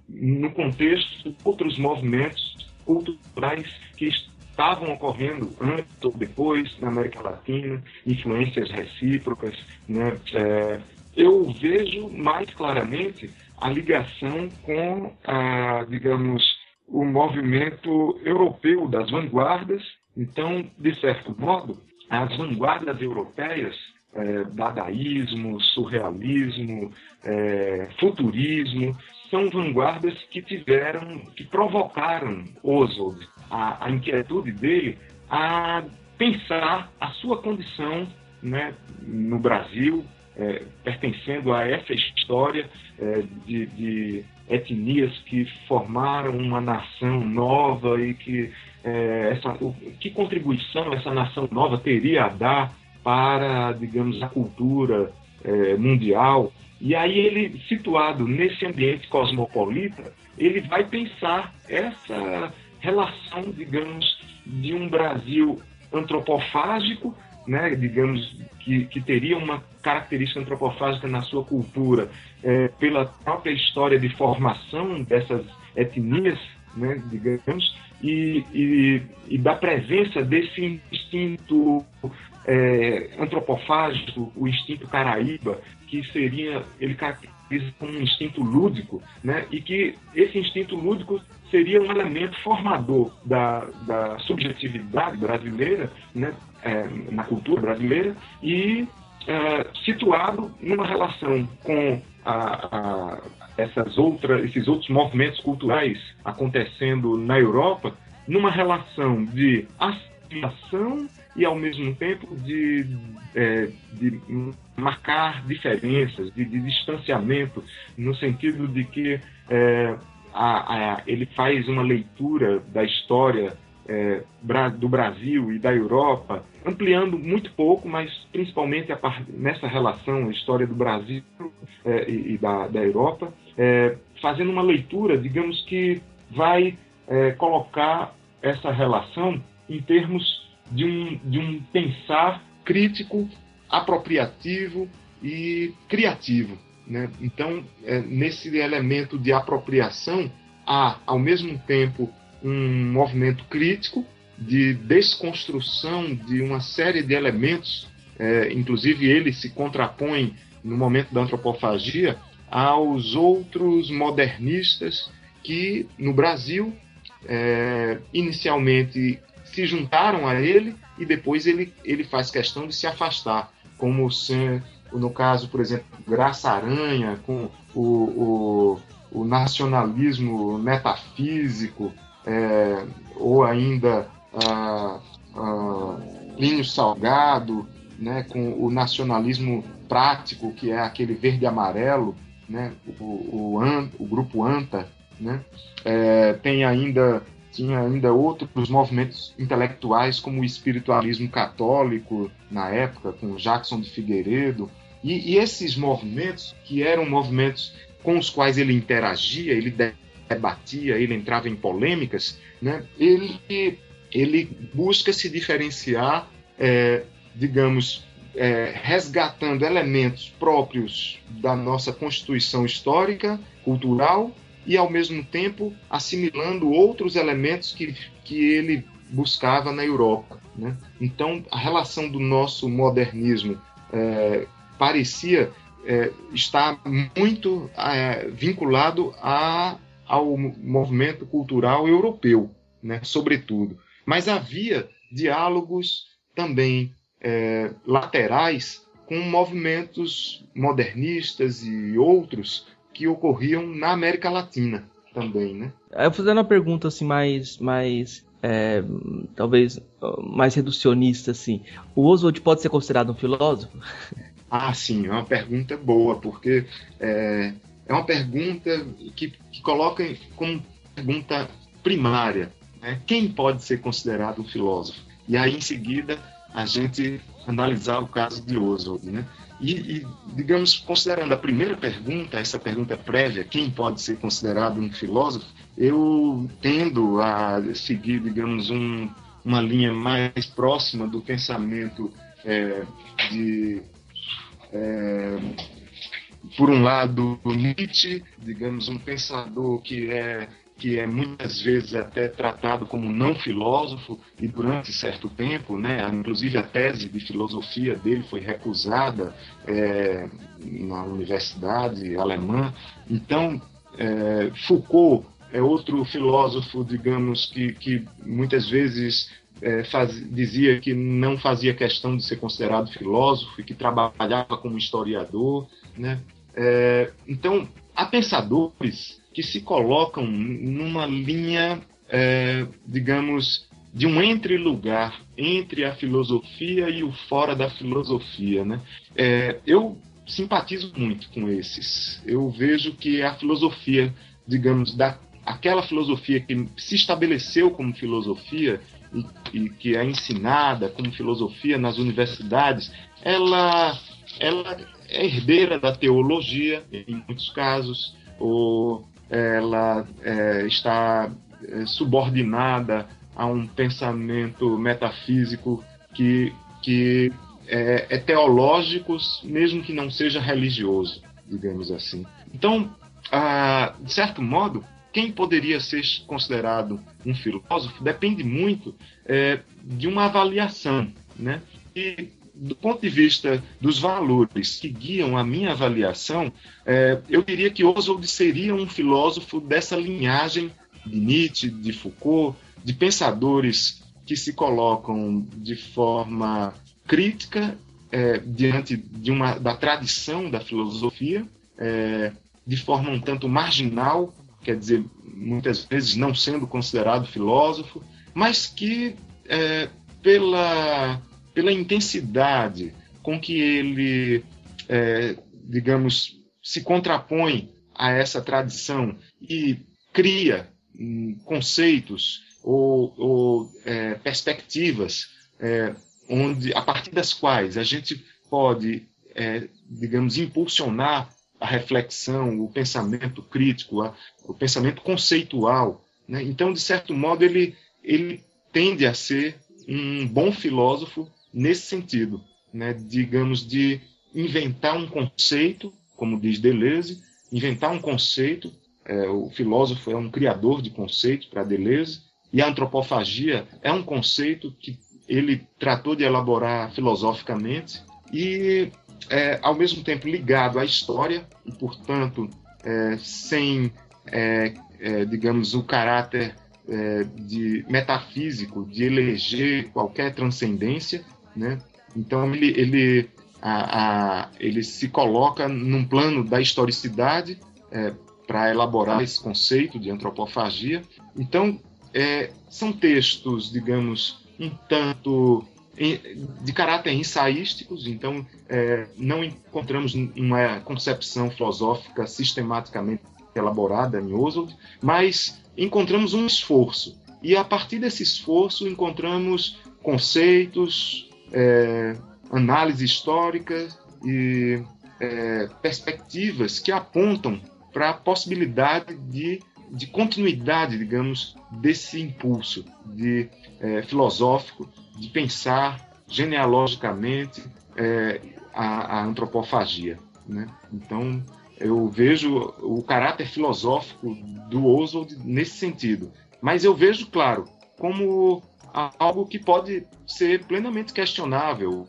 no contexto de outros movimentos culturais que estavam ocorrendo antes ou depois na América Latina, influências recíprocas. Né? É, eu vejo mais claramente a ligação com, a, digamos, o movimento europeu das vanguardas. Então, de certo modo, as vanguardas europeias é, dadaísmo, surrealismo, é, futurismo, são vanguardas que tiveram, que provocaram Oswald, a, a inquietude dele a pensar a sua condição né, no Brasil, é, pertencendo a essa história é, de, de, etnias que formaram uma nação nova e que, é, essa, o, que contribuição essa nação nova teria a dar para, digamos, a cultura é, mundial. E aí ele, situado nesse ambiente cosmopolita, ele vai pensar essa relação, digamos, de um Brasil antropofágico, né, digamos, que, que teria uma característica antropofágica na sua cultura, é, pela própria história de formação dessas etnias, né, digamos, e, e, e da presença desse instinto é, antropofágico, o instinto caraíba, que seria, ele caracteriza como um instinto lúdico, né? e que esse instinto lúdico seria um elemento formador da, da subjetividade brasileira, né? É, na cultura brasileira, e é, situado numa relação com a, a, essas outras, esses outros movimentos culturais acontecendo na Europa, numa relação de assimilação e ao mesmo tempo de, é, de marcar diferenças, de, de, distanciamento, no sentido de que é, a, a, ele faz uma leitura da história é, do Brasil e da Europa, ampliando muito pouco, mas principalmente nessa relação, a história do Brasil é, e, e, da, da Europa, é, fazendo uma leitura, digamos que vai é, colocar essa relação em termos de um, de um pensar crítico, apropriativo e criativo. Né? Então, é, nesse elemento de apropriação, há, ao mesmo tempo, um movimento crítico de desconstrução de uma série de elementos, é, inclusive ele se contrapõe, no momento da antropofagia, aos outros modernistas que no Brasil é, inicialmente se juntaram a ele e depois ele, ele faz questão de se afastar, como se, no caso, por exemplo, Graça Aranha, com o, o, o nacionalismo metafísico, é, ou ainda a, a Plínio Salgado, né, com o nacionalismo prático, que é aquele verde amarelo, né, o, o, o grupo ANTA, né, é, tem ainda tinha ainda outros movimentos intelectuais como o espiritualismo católico na época com Jackson de Figueiredo. E, e esses movimentos que eram movimentos com os quais ele interagia ele debatia ele entrava em polêmicas né ele ele busca se diferenciar é, digamos é, resgatando elementos próprios da nossa constituição histórica, cultural e, ao mesmo tempo, assimilando outros elementos que, que ele buscava na Europa. Né? Então, a relação do nosso modernismo é, parecia é, estar muito é, vinculado a, ao movimento cultural europeu, né? sobretudo. Mas havia diálogos também é, laterais com movimentos modernistas e outros que ocorriam na América Latina também, né? Eu fazendo uma pergunta assim mais, mais é, talvez mais reducionista assim. O Oswald pode ser considerado um filósofo? Ah, sim, é uma pergunta boa porque é, é uma pergunta que, que coloca como pergunta primária, né? Quem pode ser considerado um filósofo? E aí em seguida a gente analisar o caso de Oswald, né? E, e, digamos, considerando a primeira pergunta, essa pergunta prévia, quem pode ser considerado um filósofo, eu tendo a seguir, digamos, um, uma linha mais próxima do pensamento é, de, é, por um lado, Nietzsche, digamos, um pensador que é que é muitas vezes até tratado como não filósofo e durante certo tempo, né, inclusive a tese de filosofia dele foi recusada é, na universidade alemã. Então, é, Foucault é outro filósofo, digamos, que, que muitas vezes é, faz, dizia que não fazia questão de ser considerado filósofo e que trabalhava como historiador, né? É, então, há pensadores que se colocam numa linha, é, digamos, de um entre-lugar entre a filosofia e o fora da filosofia. Né? É, eu simpatizo muito com esses. Eu vejo que a filosofia, digamos, da, aquela filosofia que se estabeleceu como filosofia e, e que é ensinada como filosofia nas universidades, ela, ela é herdeira da teologia, em muitos casos, ou ela é, está é, subordinada a um pensamento metafísico que, que é, é teológico, mesmo que não seja religioso, digamos assim. Então, ah, de certo modo, quem poderia ser considerado um filósofo depende muito é, de uma avaliação, né? E do ponto de vista dos valores que guiam a minha avaliação, é, eu diria que Oswald seria um filósofo dessa linhagem de Nietzsche, de Foucault, de pensadores que se colocam de forma crítica é, diante de uma, da tradição da filosofia, é, de forma um tanto marginal, quer dizer, muitas vezes não sendo considerado filósofo, mas que é, pela pela intensidade com que ele, é, digamos, se contrapõe a essa tradição e cria hum, conceitos ou, ou é, perspectivas é, onde, a partir das quais a gente pode, é, digamos, impulsionar a reflexão, o pensamento crítico, a, o pensamento conceitual. Né? Então, de certo modo, ele, ele tende a ser um bom filósofo nesse sentido, né, digamos, de inventar um conceito, como diz Deleuze, inventar um conceito. É, o filósofo é um criador de conceitos para Deleuze, e a antropofagia é um conceito que ele tratou de elaborar filosoficamente e é, ao mesmo tempo ligado à história e, portanto, é, sem, é, é digamos, o caráter é, de metafísico de eleger qualquer transcendência, né? Então ele ele a, a, ele se coloca num plano da historicidade é, para elaborar esse conceito de antropofagia. Então são textos, digamos, um tanto de caráter ensaísticos, então é, não encontramos uma concepção filosófica sistematicamente elaborada em Oswald, mas encontramos um esforço. E a partir desse esforço encontramos conceitos, é, análise histórica e é, perspectivas que apontam para a possibilidade de, de continuidade, digamos, desse impulso de, é, filosófico de pensar genealogicamente é, a, a, antropofagia. Né? Então, eu vejo o caráter filosófico do Oswald nesse sentido. Mas eu vejo, claro, como algo que pode ser plenamente questionável.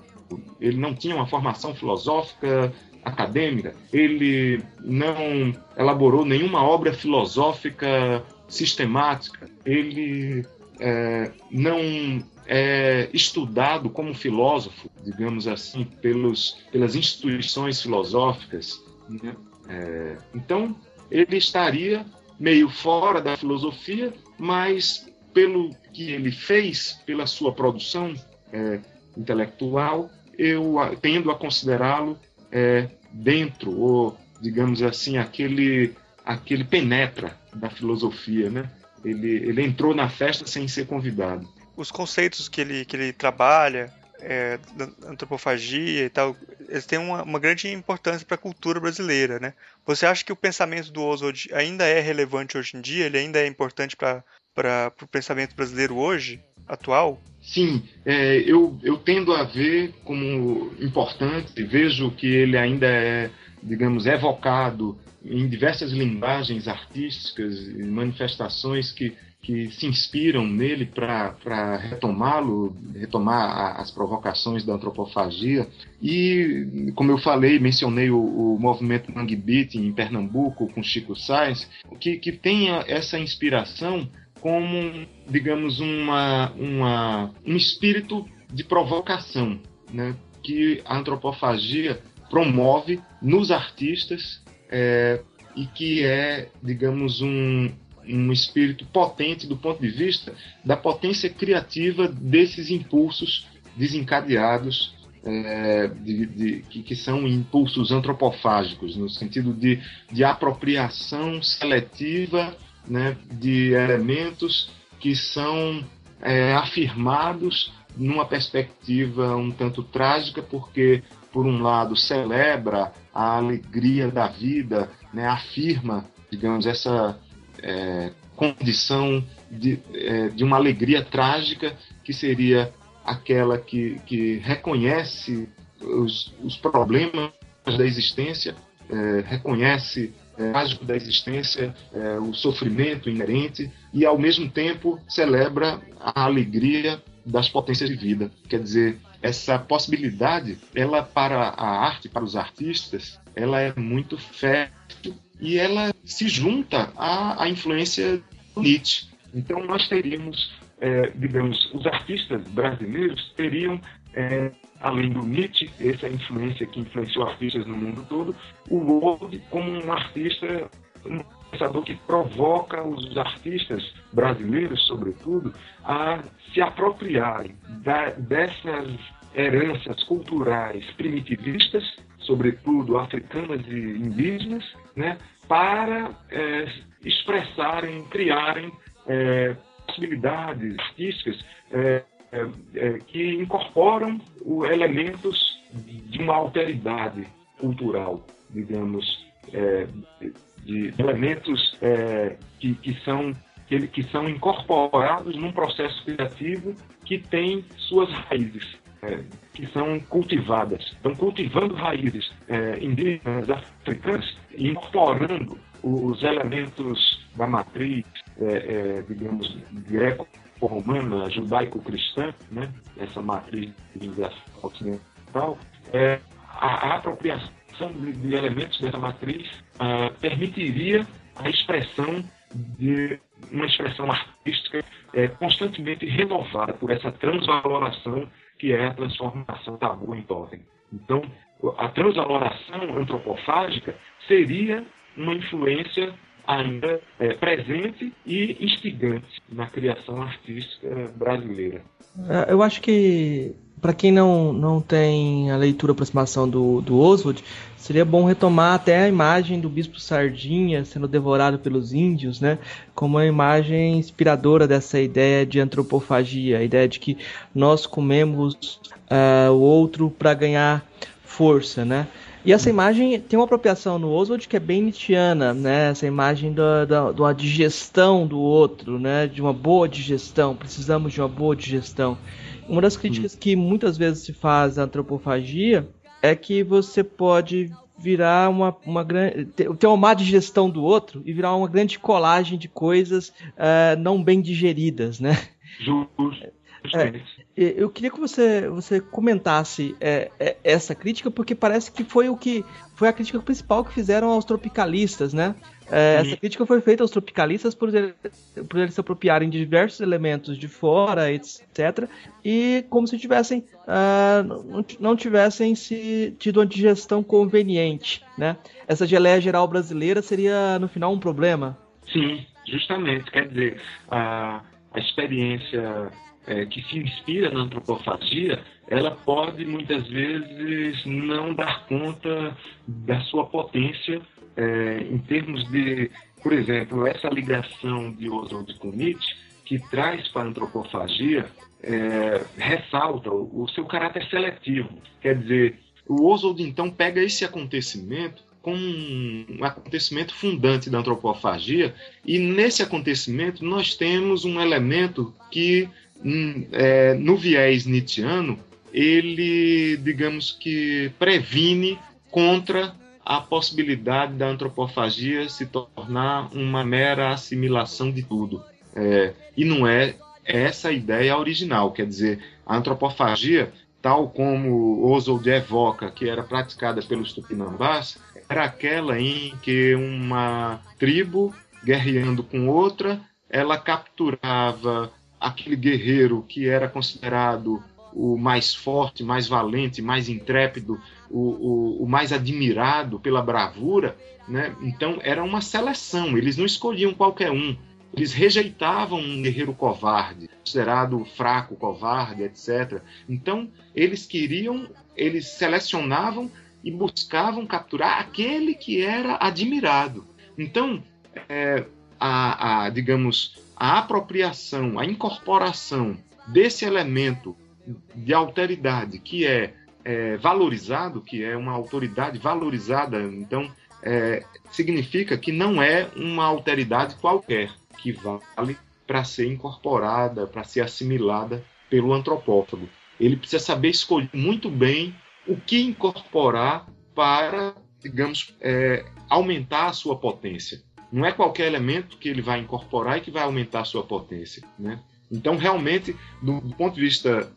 Ele não tinha uma formação filosófica acadêmica, ele não elaborou nenhuma obra filosófica sistemática, ele é, não é estudado como filósofo, digamos assim, pelos, pelas instituições filosóficas. Né? É, então, ele estaria meio fora da filosofia, mas pelo que ele fez, pela sua produção é, intelectual, eu tendo a considerá-lo é, dentro, ou digamos assim, aquele, aquele penetra da filosofia, né? Ele, ele entrou na festa sem ser convidado os conceitos que ele, que ele trabalha, é, antropofagia e tal, eles têm uma, uma grande importância para a cultura brasileira, né? Você acha que o pensamento do Oswald ainda é relevante hoje em dia? Ele ainda é importante para o pensamento brasileiro hoje, atual? Sim, é, eu, eu tendo a ver como importante, vejo que ele ainda é, digamos, evocado em diversas linguagens artísticas e manifestações que que se inspiram nele para retomá-lo, retomar as provocações da antropofagia. E, como eu falei, mencionei o, o movimento Mangue Beat em Pernambuco, com Chico Sainz, que, que tem essa inspiração como, digamos, uma, uma, um espírito de provocação, né? que a antropofagia promove nos artistas é, e que é, digamos, um, um espírito potente do ponto de vista da potência criativa desses impulsos desencadeados é, de, de, que, que, são impulsos antropofágicos, no sentido de, de apropriação seletiva né, de elementos que são é, afirmados numa perspectiva um tanto trágica, porque, por um lado, celebra a alegria da vida, né, afirma, digamos, essa é, condição de, é, de uma alegria trágica que seria aquela que, que reconhece os, os problemas da existência, é, reconhece é, trágico da existência, é, o sofrimento inerente e ao mesmo tempo celebra a alegria das potências de vida. Quer dizer, essa possibilidade, ela para a arte, para os artistas, ela é muito fértil e ela se junta à, à influência do Nietzsche. Então nós teríamos, é, digamos, os artistas brasileiros teriam, é, além do Nietzsche, essa influência que influenciou artistas no mundo todo, o Gold como um artista, um pensador que provoca os artistas brasileiros, sobretudo, a se apropriarem da, dessas heranças culturais primitivistas sobretudo africanas e indígenas, né, para é, expressarem, criarem é, possibilidades artísticas é, é, é que incorporam o, elementos de uma alteridade cultural, digamos, é, de, de, elementos que, que são que, que são incorporados num processo criativo que tem suas raízes é, que são cultivadas. Estão cultivando raízes é, indígenas, africanas, incorporando os elementos da matriz, é, é digamos, greco-romana, judaico-cristã, né? essa matriz ocidental, é, a, a apropriação de, de, elementos dessa matriz uh, permitiria a expressão de uma expressão artística é, constantemente renovada por essa transvaloração que é a transformação tabu em totem. Então, a transvaloração antropofágica seria uma influência ainda é, presente e instigante na criação artística brasileira. É, eu acho que para quem não, não tem a leitura aproximação do, do Oswald, seria bom retomar até a imagem do bispo Sardinha sendo devorado pelos índios, né? Como uma imagem inspiradora dessa ideia de antropofagia, a ideia de que nós comemos uh, o outro para ganhar força, né? E essa imagem tem uma apropriação no Oswald que é bem Nietzscheana, né? Essa imagem da, da, da digestão do outro, né? De uma boa digestão. Precisamos de uma boa digestão. Uma das críticas que muitas vezes se faz à antropofagia é que você pode virar uma, uma grande. ter uma má digestão do outro e virar uma grande colagem de coisas uh, não bem digeridas, né? Justo. É, eu queria que você, você comentasse é, é, essa crítica, porque parece que foi o que foi a crítica principal que fizeram aos tropicalistas, né? É, essa crítica foi feita aos tropicalistas por, ele, por eles se apropriarem de diversos elementos de fora, etc. E como se tivessem uh, não, não tivessem se tido uma digestão conveniente, né? Essa geleia geral brasileira seria no final um problema? Sim, justamente. Quer dizer, a, a experiência é, que se inspira na antropofagia, ela pode muitas vezes não dar conta da sua potência é, em termos de, por exemplo, essa ligação de Oswald com Nietzsche, que traz para a antropofagia, é, ressalta o, o seu caráter seletivo. Quer dizer, o Oswald então pega esse acontecimento como um acontecimento fundante da antropofagia, e nesse acontecimento nós temos um elemento que é, no viés Nietzscheano, ele, digamos que, previne contra a possibilidade da antropofagia se tornar uma mera assimilação de tudo. É, e não é essa a ideia original, quer dizer, a antropofagia, tal como Oswald evoca que era praticada pelos tupinambás, era aquela em que uma tribo, guerreando com outra, ela capturava aquele guerreiro que era considerado o mais forte, mais valente, mais intrépido, o, o, o, mais admirado pela bravura, né? Então era uma seleção. Eles não escolhiam qualquer um. Eles rejeitavam um guerreiro covarde, considerado fraco, covarde, etc. Então eles queriam, eles selecionavam e buscavam capturar aquele que era admirado. Então é, a, a digamos a apropriação, a incorporação desse elemento de alteridade que é, é valorizado, que é uma autoridade valorizada, então é, significa que não é uma alteridade qualquer que vale para ser incorporada, para ser assimilada pelo antropófago. Ele precisa saber escolher muito bem o que incorporar para, digamos, é, aumentar a sua potência. Não é qualquer elemento que ele vai incorporar e que vai aumentar a sua potência, né? Então, realmente, do, ponto de vista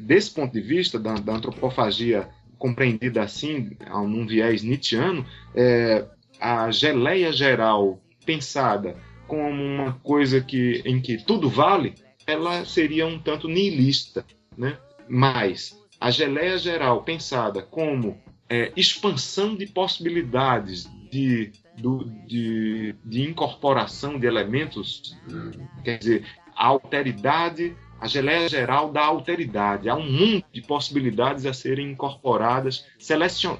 desse ponto de vista da, da antropofagia compreendida assim, num viés nietzscheano, é, a geleia geral pensada como uma coisa que, em que tudo vale, ela seria um tanto nihilista, né? Mas a geleia geral pensada como é, expansão de possibilidades, de do, de, de incorporação de elementos, quer dizer, a alteridade, a geleia geral da alteridade. Há um mundo de possibilidades a serem incorporadas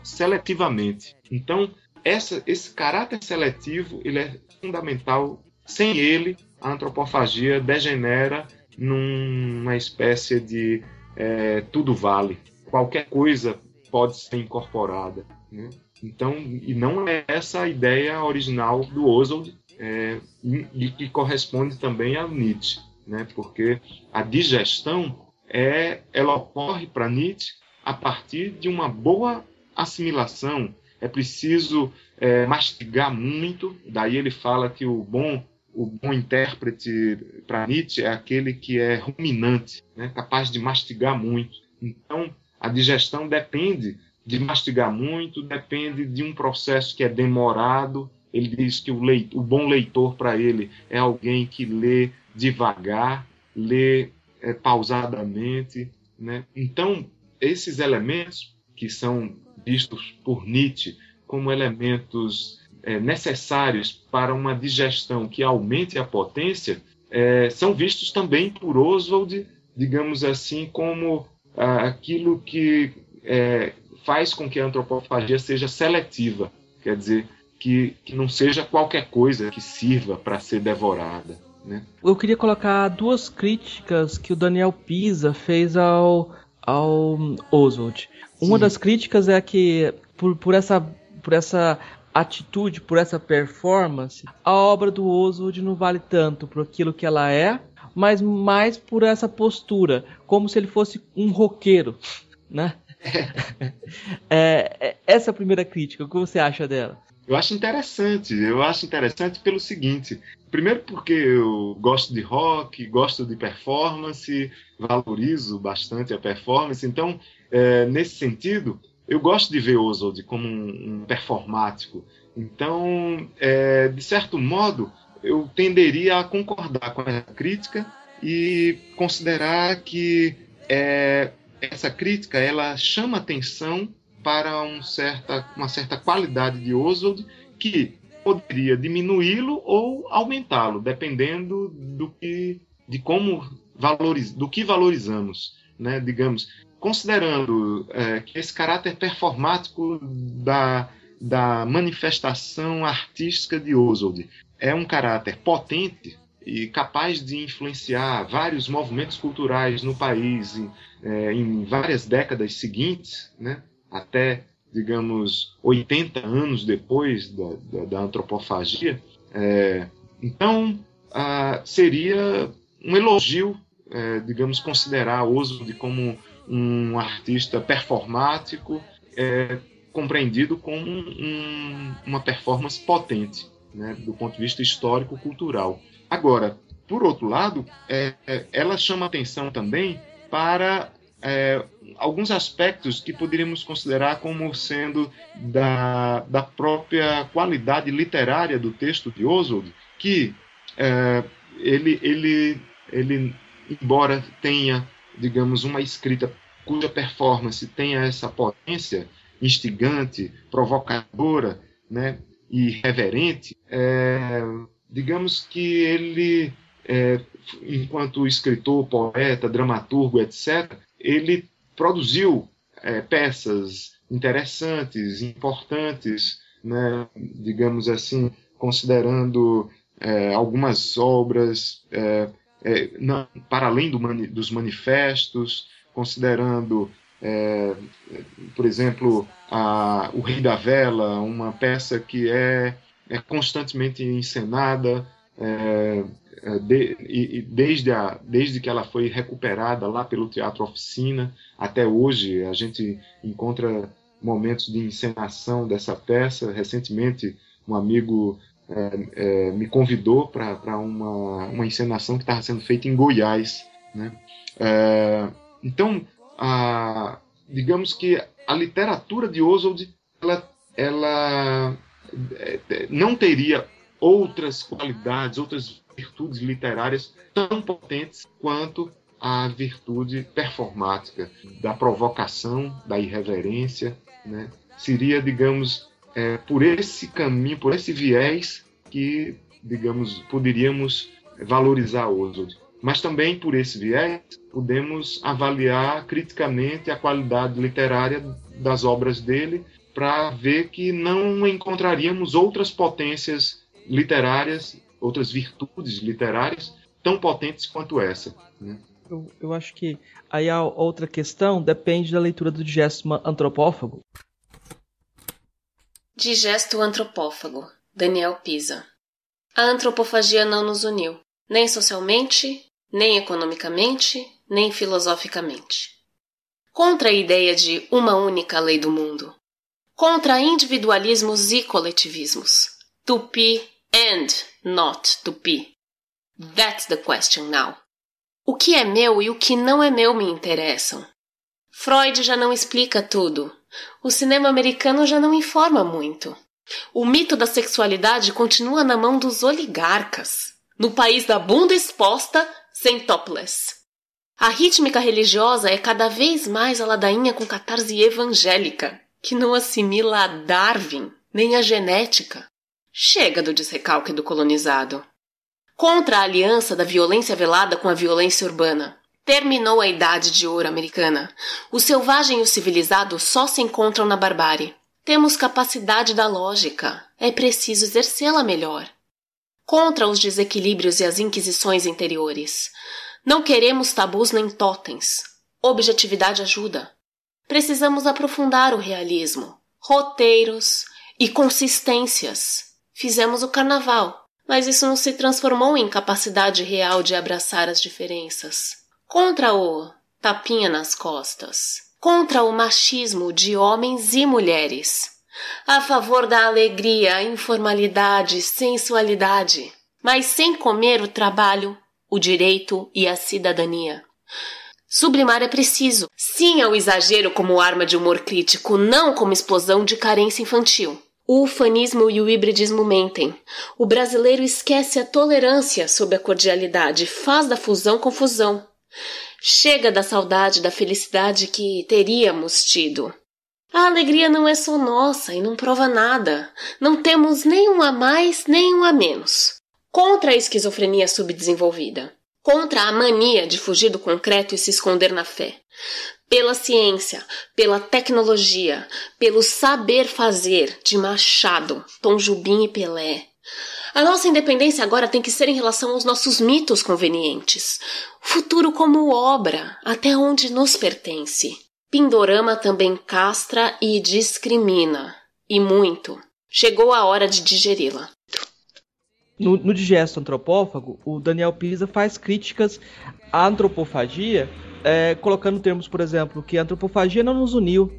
seletivamente. Então, essa, esse caráter seletivo ele é fundamental. Sem ele, a antropofagia degenera numa espécie de é, tudo vale. Qualquer coisa pode ser incorporada. Né? Então, e não é essa a ideia original do Oswald é, e que corresponde também a Nietzsche, né? Porque a digestão é, ela ocorre para Nietzsche a partir de uma boa assimilação. É preciso é, mastigar muito. Daí ele fala que o bom o bom intérprete para Nietzsche é aquele que é ruminante, né? capaz de mastigar muito. Então, a digestão depende de mastigar muito, depende de um processo que é demorado. Ele diz que o, leitor, o bom leitor para ele é alguém que lê devagar, lê é, pausadamente. Né? Então, esses elementos que são vistos por Nietzsche como elementos é, necessários para uma digestão que aumente a potência, é, são vistos também por Oswald, digamos assim, como ah, aquilo que é, faz com que a antropofagia seja seletiva, quer dizer, que, que não seja qualquer coisa que sirva para ser devorada. Né? Eu queria colocar duas críticas que o Daniel Pisa fez ao, ao Oswald. Uma das críticas é que, por, por, essa, por essa atitude, por essa performance, a obra do Oswald não vale tanto por aquilo que ela é, mas mais por essa postura, como se ele fosse um roqueiro, né? É, é, essa é primeira crítica. O que você acha dela? Eu acho interessante. Eu acho interessante pelo seguinte: primeiro, porque eu gosto de rock, gosto de performance, valorizo bastante a performance. Então, é, nesse sentido, eu gosto de ver Oswald como um, um performático. Então, é, de certo modo, eu tenderia a concordar com a crítica e considerar que é, essa crítica ela chama atenção para um certa, uma certa qualidade de Oswald que poderia diminuí-lo ou aumentá-lo, dependendo do que, de como valoriz, do que valorizamos, né? Digamos, considerando é, que esse caráter performático da, da manifestação artística de Oswald é um caráter potente e capaz de influenciar vários movimentos culturais no país em, é, em várias décadas seguintes, né? até, digamos, 80 anos depois da, da, da antropofagia. É, então, seria um elogio, é, digamos, considerar Oswald como um artista performático, é, compreendido como um, uma performance potente, né, do ponto de vista histórico-cultural. Agora, por outro lado, é, é, ela chama atenção também para é, alguns aspectos que poderíamos considerar como sendo da, da própria qualidade literária do texto de Oswald, que é, ele, ele, ele, embora tenha, digamos, uma escrita cuja performance tenha essa potência instigante, provocadora, né, e reverente, é, digamos que ele, é, enquanto escritor, poeta, dramaturgo, etc., ele produziu é, peças interessantes, importantes, né, digamos assim, considerando é, algumas obras é, é, não, para além do mani, dos manifestos, considerando, é, por exemplo, a, O Rei da Vela, uma peça que é, é constantemente encenada, é, é, de, e, desde, a, desde que ela foi recuperada lá pelo Teatro Oficina até hoje, a gente encontra momentos de encenação dessa peça. Recentemente, um amigo é, é, me convidou para uma, uma encenação que estava sendo feita em Goiás. Né? É, então, a, digamos que a literatura de Oswald ela, ela não teria outras qualidades, outras virtudes literárias tão potentes quanto a virtude performática da provocação, da irreverência, né? Seria, digamos, é, por esse caminho, por esse viés que, digamos, poderíamos valorizar Oswald. Mas também por esse viés podemos avaliar criticamente a qualidade literária das obras dele para ver que não encontraríamos outras potências literárias outras virtudes literárias tão potentes quanto essa. Né? Eu, eu, acho que aí a outra questão depende da leitura do digesto antropófago. Digesto antropófago, Daniel Pisa. A antropofagia não nos uniu, nem socialmente, nem economicamente, nem filosoficamente. Contra a ideia de uma única lei do mundo. Contra individualismos e coletivismos. Tupi and not to be. That's the question now. O que é meu e o que não é meu me interessam. Freud já não explica tudo. o cinema americano já não informa muito. O mito da sexualidade continua na mão dos oligarcas. No país da bunda exposta, sem topless. A rítmica religiosa é cada vez mais a ladainha com catarse evangélica, que não assimila a Darwin, nem a genética. Chega do desrecalque do colonizado. Contra a aliança da violência velada com a violência urbana. Terminou a idade de ouro americana. O selvagem e o civilizado só se encontram na barbárie. Temos capacidade da lógica. É preciso exercê-la melhor. Contra os desequilíbrios e as inquisições interiores. Não queremos tabus nem totens. Objetividade ajuda. Precisamos aprofundar o realismo, roteiros e consistências. Fizemos o carnaval, mas isso não se transformou em capacidade real de abraçar as diferenças. Contra o tapinha nas costas. Contra o machismo de homens e mulheres. A favor da alegria, informalidade, sensualidade, mas sem comer o trabalho, o direito e a cidadania. Sublimar é preciso, sim ao exagero como arma de humor crítico, não como explosão de carência infantil. O ufanismo e o hibridismo mentem. O brasileiro esquece a tolerância sob a cordialidade, faz da fusão confusão. Chega da saudade da felicidade que teríamos tido. A alegria não é só nossa e não prova nada. Não temos nem um a mais nem um a menos. Contra a esquizofrenia subdesenvolvida contra a mania de fugir do concreto e se esconder na fé. Pela ciência, pela tecnologia, pelo saber fazer de Machado, Tom Jubim e Pelé. A nossa independência agora tem que ser em relação aos nossos mitos convenientes. Futuro como obra, até onde nos pertence. Pindorama também castra e discrimina. E muito. Chegou a hora de digeri-la. No, no Digesto Antropófago, o Daniel Pisa faz críticas à antropofagia, é, colocando termos, por exemplo, que a antropofagia não nos uniu,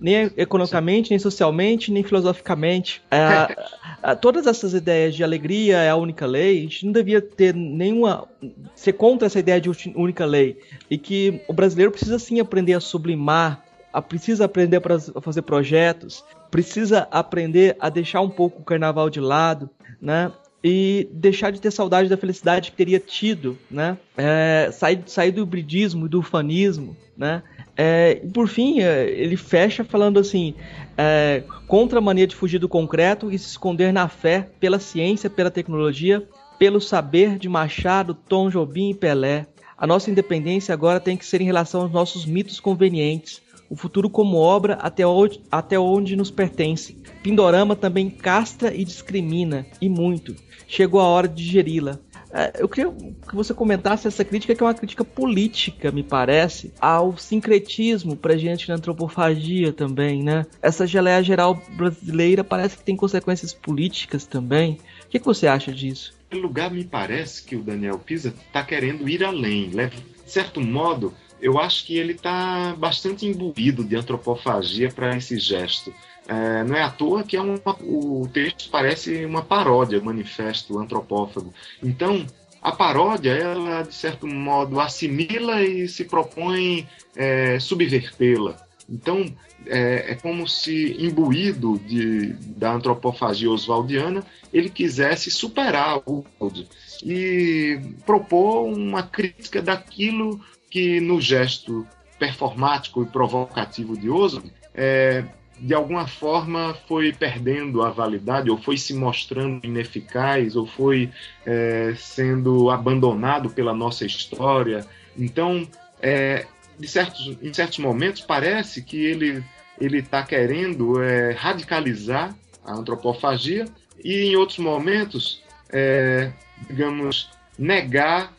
nem economicamente, nem socialmente, nem filosoficamente. É, todas essas ideias de alegria é a única lei, a gente não devia ter nenhuma. ser contra essa ideia de única lei. E que o brasileiro precisa sim aprender a sublimar, a, precisa aprender a fazer projetos, precisa aprender a deixar um pouco o carnaval de lado, né? E deixar de ter saudade da felicidade que teria tido, né? É, sair, sair do hibridismo e do ufanismo, né? É, e por fim, é, ele fecha falando assim: é, contra a mania de fugir do concreto e se esconder na fé, pela ciência, pela tecnologia, pelo saber de Machado, Tom Jobim e Pelé. A nossa independência agora tem que ser em relação aos nossos mitos convenientes, o futuro como obra até onde, até onde nos pertence. Pindorama também castra e discrimina, e muito chegou a hora de digeri-la. É, eu queria que você comentasse essa crítica, que é uma crítica política, me parece, ao sincretismo presente na antropofagia também, né? Essa geleia geral brasileira parece que tem consequências políticas também. O que, que você acha disso? Em lugar, me parece que o Daniel Pisa está querendo ir além. Leva, de certo modo, eu acho que ele está bastante imbuído de antropofagia para esse gesto. É, não é à toa que é uma, o texto parece uma paródia, manifesto antropófago. Então, a paródia, ela, de certo modo, assimila e se propõe é, subvertê-la. Então, é, é, como se, imbuído de, da antropofagia oswaldiana, ele quisesse superar o Oswald e propor uma crítica daquilo que, no gesto performático e provocativo de Oswald, é, de alguma forma foi perdendo a validade, ou foi se mostrando ineficaz, ou foi é, sendo abandonado pela nossa história. Então, é, de certos, em certos momentos, parece que ele ele está querendo é, radicalizar a antropofagia e, em outros momentos, é, digamos, negar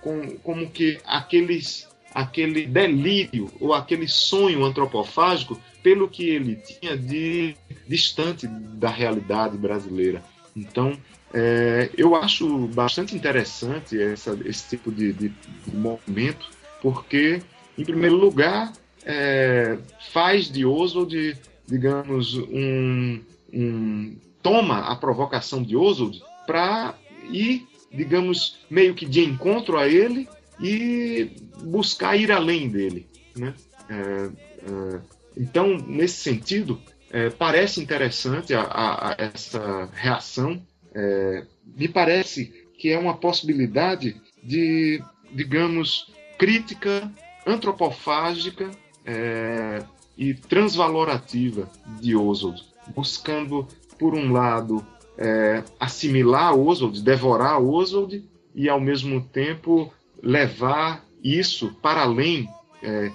com, como que aqueles, aquele delírio ou aquele sonho antropofágico pelo que ele tinha de distante da realidade brasileira. Então, é, eu acho bastante interessante essa, esse tipo de, de, de, movimento, porque, em primeiro lugar, é, faz de Oswald, digamos, um, um, toma a provocação de Oswald para ir, digamos, meio que de encontro a ele e buscar ir além dele, né? É, é Então, nesse sentido, é, parece interessante a, a, a essa reação. É, me parece que é uma possibilidade de, digamos, crítica antropofágica é, e transvalorativa de Oswald, buscando, por um lado, é, assimilar Oswald, devorar Oswald e, ao mesmo tempo, levar isso para além é,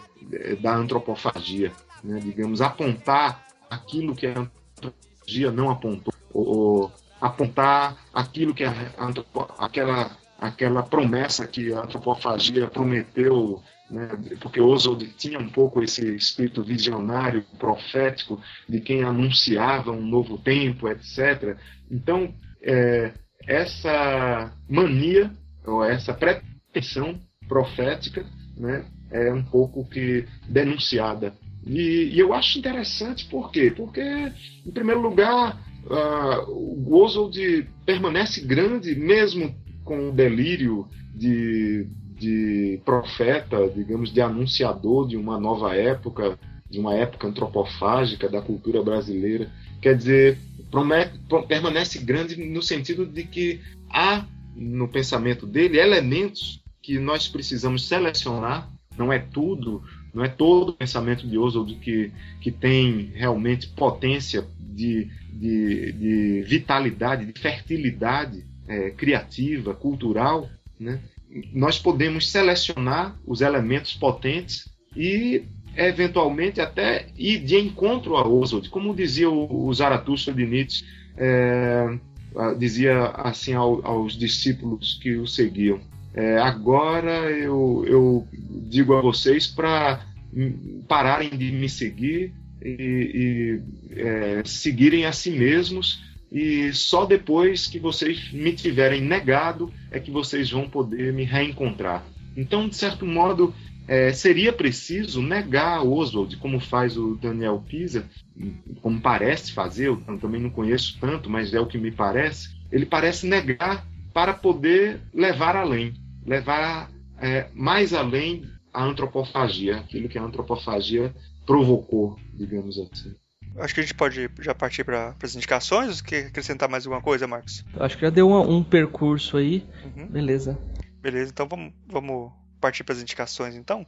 da antropofagia, né? digamos, apontar aquilo que a antropofagia não apontou, ou, ou apontar aquilo que a, aquela, aquela promessa que a antropofagia prometeu né, porque Oswald tinha um pouco esse espírito visionário, profético, de quem anunciava um novo tempo, etc. Então, é, essa mania, ou essa pretensão profética, né, é um pouco que denunciada. E, e eu acho interessante, por quê? Porque, em primeiro lugar, uh, o Oswald permanece grande, mesmo com o delírio de de profeta, digamos, de anunciador de uma nova época, de uma época antropofágica da cultura brasileira. Quer dizer, promete, permanece grande no sentido de que há no pensamento dele elementos que nós precisamos selecionar, não é tudo, não é todo o pensamento de Oswald que, que tem realmente potência de, de, de vitalidade, de fertilidade é, criativa, cultural, né? Nós podemos selecionar os elementos potentes e eventualmente até ir de encontro a Oswald, como dizia o, Zaratustra de Nietzsche, é, dizia assim ao, aos discípulos que o seguiam. É, agora eu, eu digo a vocês para pararem de me seguir e, e é, seguirem a si mesmos e só depois que vocês me tiverem negado é que vocês vão poder me reencontrar. Então, de certo modo, é, seria preciso negar Oswald, como faz o Daniel Pisa, como parece fazer, eu também não conheço tanto, mas é o que me parece. Ele parece negar para poder levar além, levar é, mais além a antropofagia, aquilo que a antropofagia provocou, digamos assim. Acho que a gente pode já partir para as indicações. Quer acrescentar mais alguma coisa, Marcos? Acho que já deu uma, um percurso aí. Uhum. Beleza. Beleza, então vamos, vamos partir para as indicações então.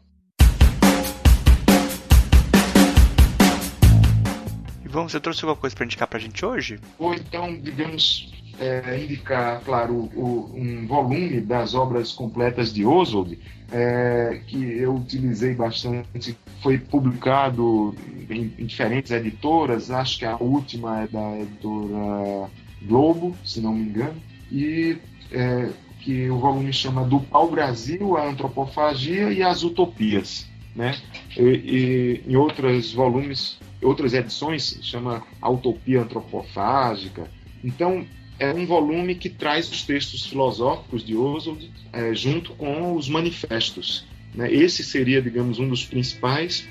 E vamos, você trouxe alguma coisa para indicar para a gente hoje? Ou então, digamos, é, indicar, claro, o, um volume das obras completas de Oswald, é, que eu utilizei bastante, foi publicado em, em, diferentes editoras, acho que a última é da editora Globo, se não me engano, e é, que o volume chama Do Pau Brasil, a Antropofagia e as Utopias. Né? E, e em outros volumes, outras edições, chama A Utopia Antropofágica. Então, é um volume que traz os textos filosóficos de Oswald é, junto com os manifestos. Né? Esse seria, digamos, um dos principais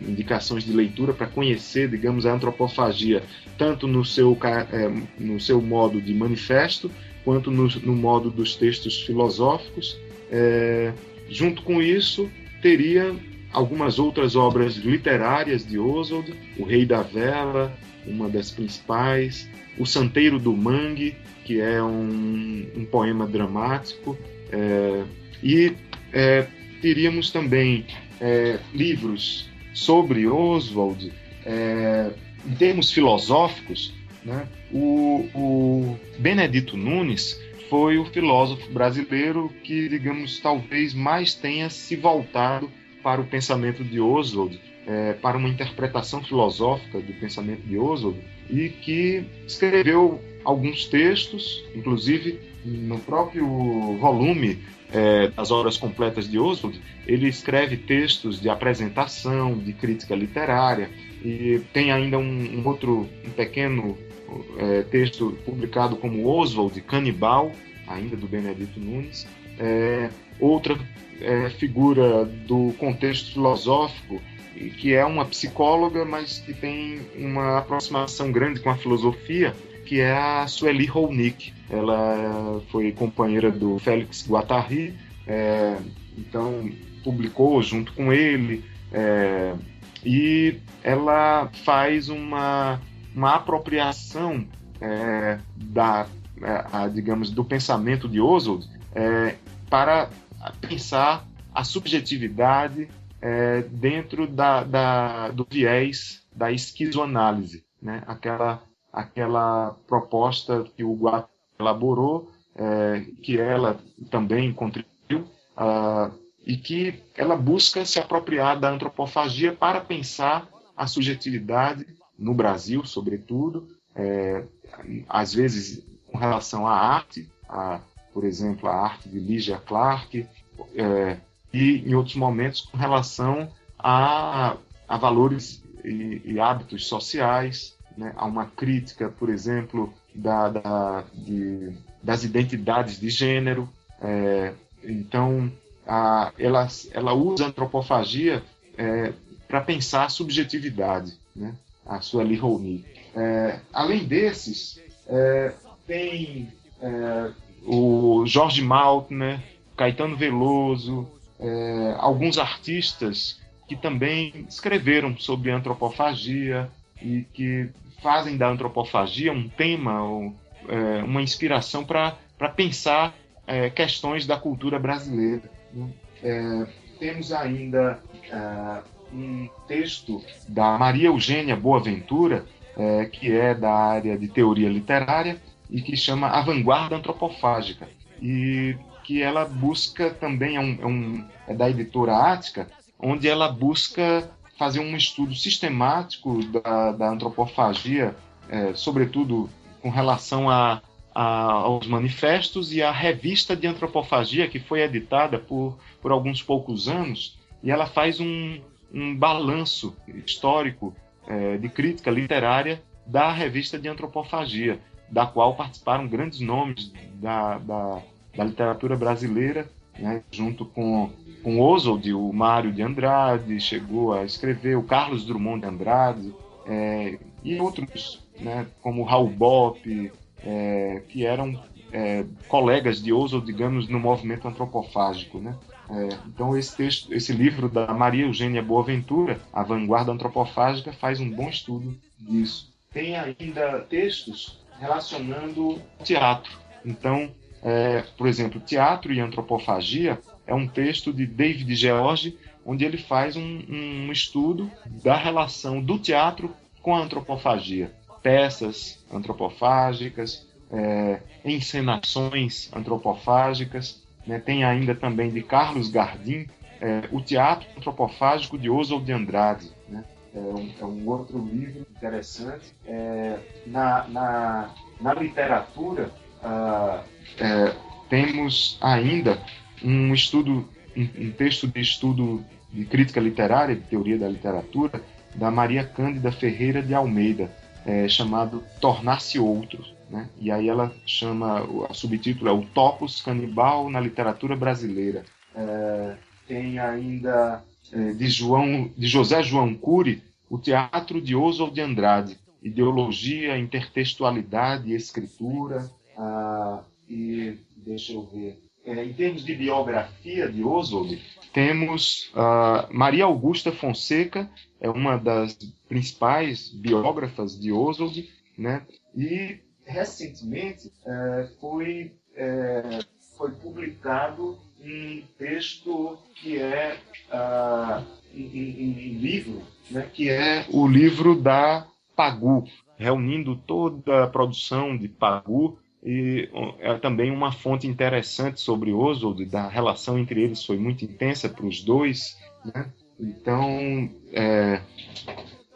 indicações de leitura para conhecer, digamos, a antropofagia, tanto no seu, é, no seu modo de manifesto, quanto no, no modo dos textos filosóficos. É, junto com isso, teria algumas outras obras literárias de Oswald, O Rei da Vela, uma das principais, o Santeiro do Mangue, que é um, um poema dramático, é, e é, teríamos também é, livros sobre Oswald, é, em termos filosóficos, né? o, o Benedito Nunes foi o filósofo brasileiro que, digamos, talvez mais tenha se voltado para o pensamento de Oswald, é, para uma interpretação filosófica do pensamento de Oswald, e que escreveu alguns textos, inclusive no próprio volume é, das obras completas de Oswald, ele escreve textos de apresentação, de crítica literária, e tem ainda um, um outro um pequeno é, texto publicado como Oswald Canibal, ainda do Benedito Nunes. É, outra é, figura do contexto filosófico que é uma psicóloga, mas que tem uma aproximação grande com a filosofia, que é a Sueli Rolnick. Ela foi companheira do Félix Guattari, é, então publicou junto com ele é, e ela faz uma, uma apropriação é, da, é, a, digamos, do pensamento de Oswald é, para pensar a subjetividade é, dentro da, da, do viés da esquizoanálise, né? aquela, aquela proposta que o Guattari elaborou, é, que ela também contribuiu, uh, e que ela busca se apropriar da antropofagia para pensar a subjetividade no Brasil, sobretudo, é, às vezes com relação à arte, a, por exemplo, a arte de Lygia Clark, é, e em outros momentos com relação a, a valores e, e hábitos sociais, né, a uma crítica, por exemplo, da, da, de, das identidades de gênero. É, então, a, ela, ela usa a antropofagia é, para pensar a subjetividade, né, a sua Lihoni. É, além desses, é, tem é, o Jorge Maltner, Caetano Veloso, é, alguns artistas que também escreveram sobre antropofagia e que fazem da antropofagia um tema, ou, é, uma inspiração para pensar é, questões da cultura brasileira. Né? É, temos ainda é, um texto da Maria Eugênia Boaventura, é, que é da área de teoria literária e que chama A Vanguarda Antropofágica. E que ela busca também, é, um, é, um, é da editora Ática, onde ela busca fazer um estudo sistemático da, da antropofagia, é, sobretudo com relação a, a, aos manifestos e à revista de antropofagia, que foi editada por, por alguns poucos anos, e ela faz um, um balanço histórico é, de crítica literária da revista de antropofagia, da qual participaram grandes nomes da, da, da literatura brasileira, né, junto com com Oswald, o Mário de Andrade chegou a escrever, o Carlos Drummond de Andrade, é, e outros, né, como Raul Bopp, é, que eram é, colegas de Oswald, digamos, no movimento antropofágico. Né? É, então, esse, texto, esse livro da Maria Eugênia Boaventura, A Vanguarda Antropofágica, faz um bom estudo disso. Tem ainda textos relacionando teatro. Então, é, por exemplo, teatro e antropofagia é um texto de David George, onde ele faz um, um estudo da relação do teatro com a antropofagia. Peças antropofágicas, é, encenações antropofágicas. Né? Tem ainda também de Carlos Gardim é, o Teatro Antropofágico de Oswald de Andrade. Né? É, um, é, um, outro livro interessante. É, na, na, na literatura, ah, é, temos ainda um estudo, um, texto de estudo de crítica literária, de teoria da literatura, da Maria Cândida Ferreira de Almeida, é, chamado Tornar-se Outro. Né? E aí ela chama, o subtítulo é O Topos Canibal na Literatura Brasileira. É, tem ainda é, de, João, de José João Cury, O Teatro de Oswald de Andrade, Ideologia, Intertextualidade e Escritura. Ah, e deixa eu ver. É, em termos de biografia de Oswald, temos uh, Maria Augusta Fonseca, é uma das principais biógrafas de Oswald, né? E recentemente uh, foi uh, foi publicado um texto que é uh, em, em, livro, né? Que é o livro da Pagu, reunindo toda a produção de Pagu e é também uma fonte interessante sobre Oswald, da relação entre eles foi muito intensa para os dois. Né? Então, é,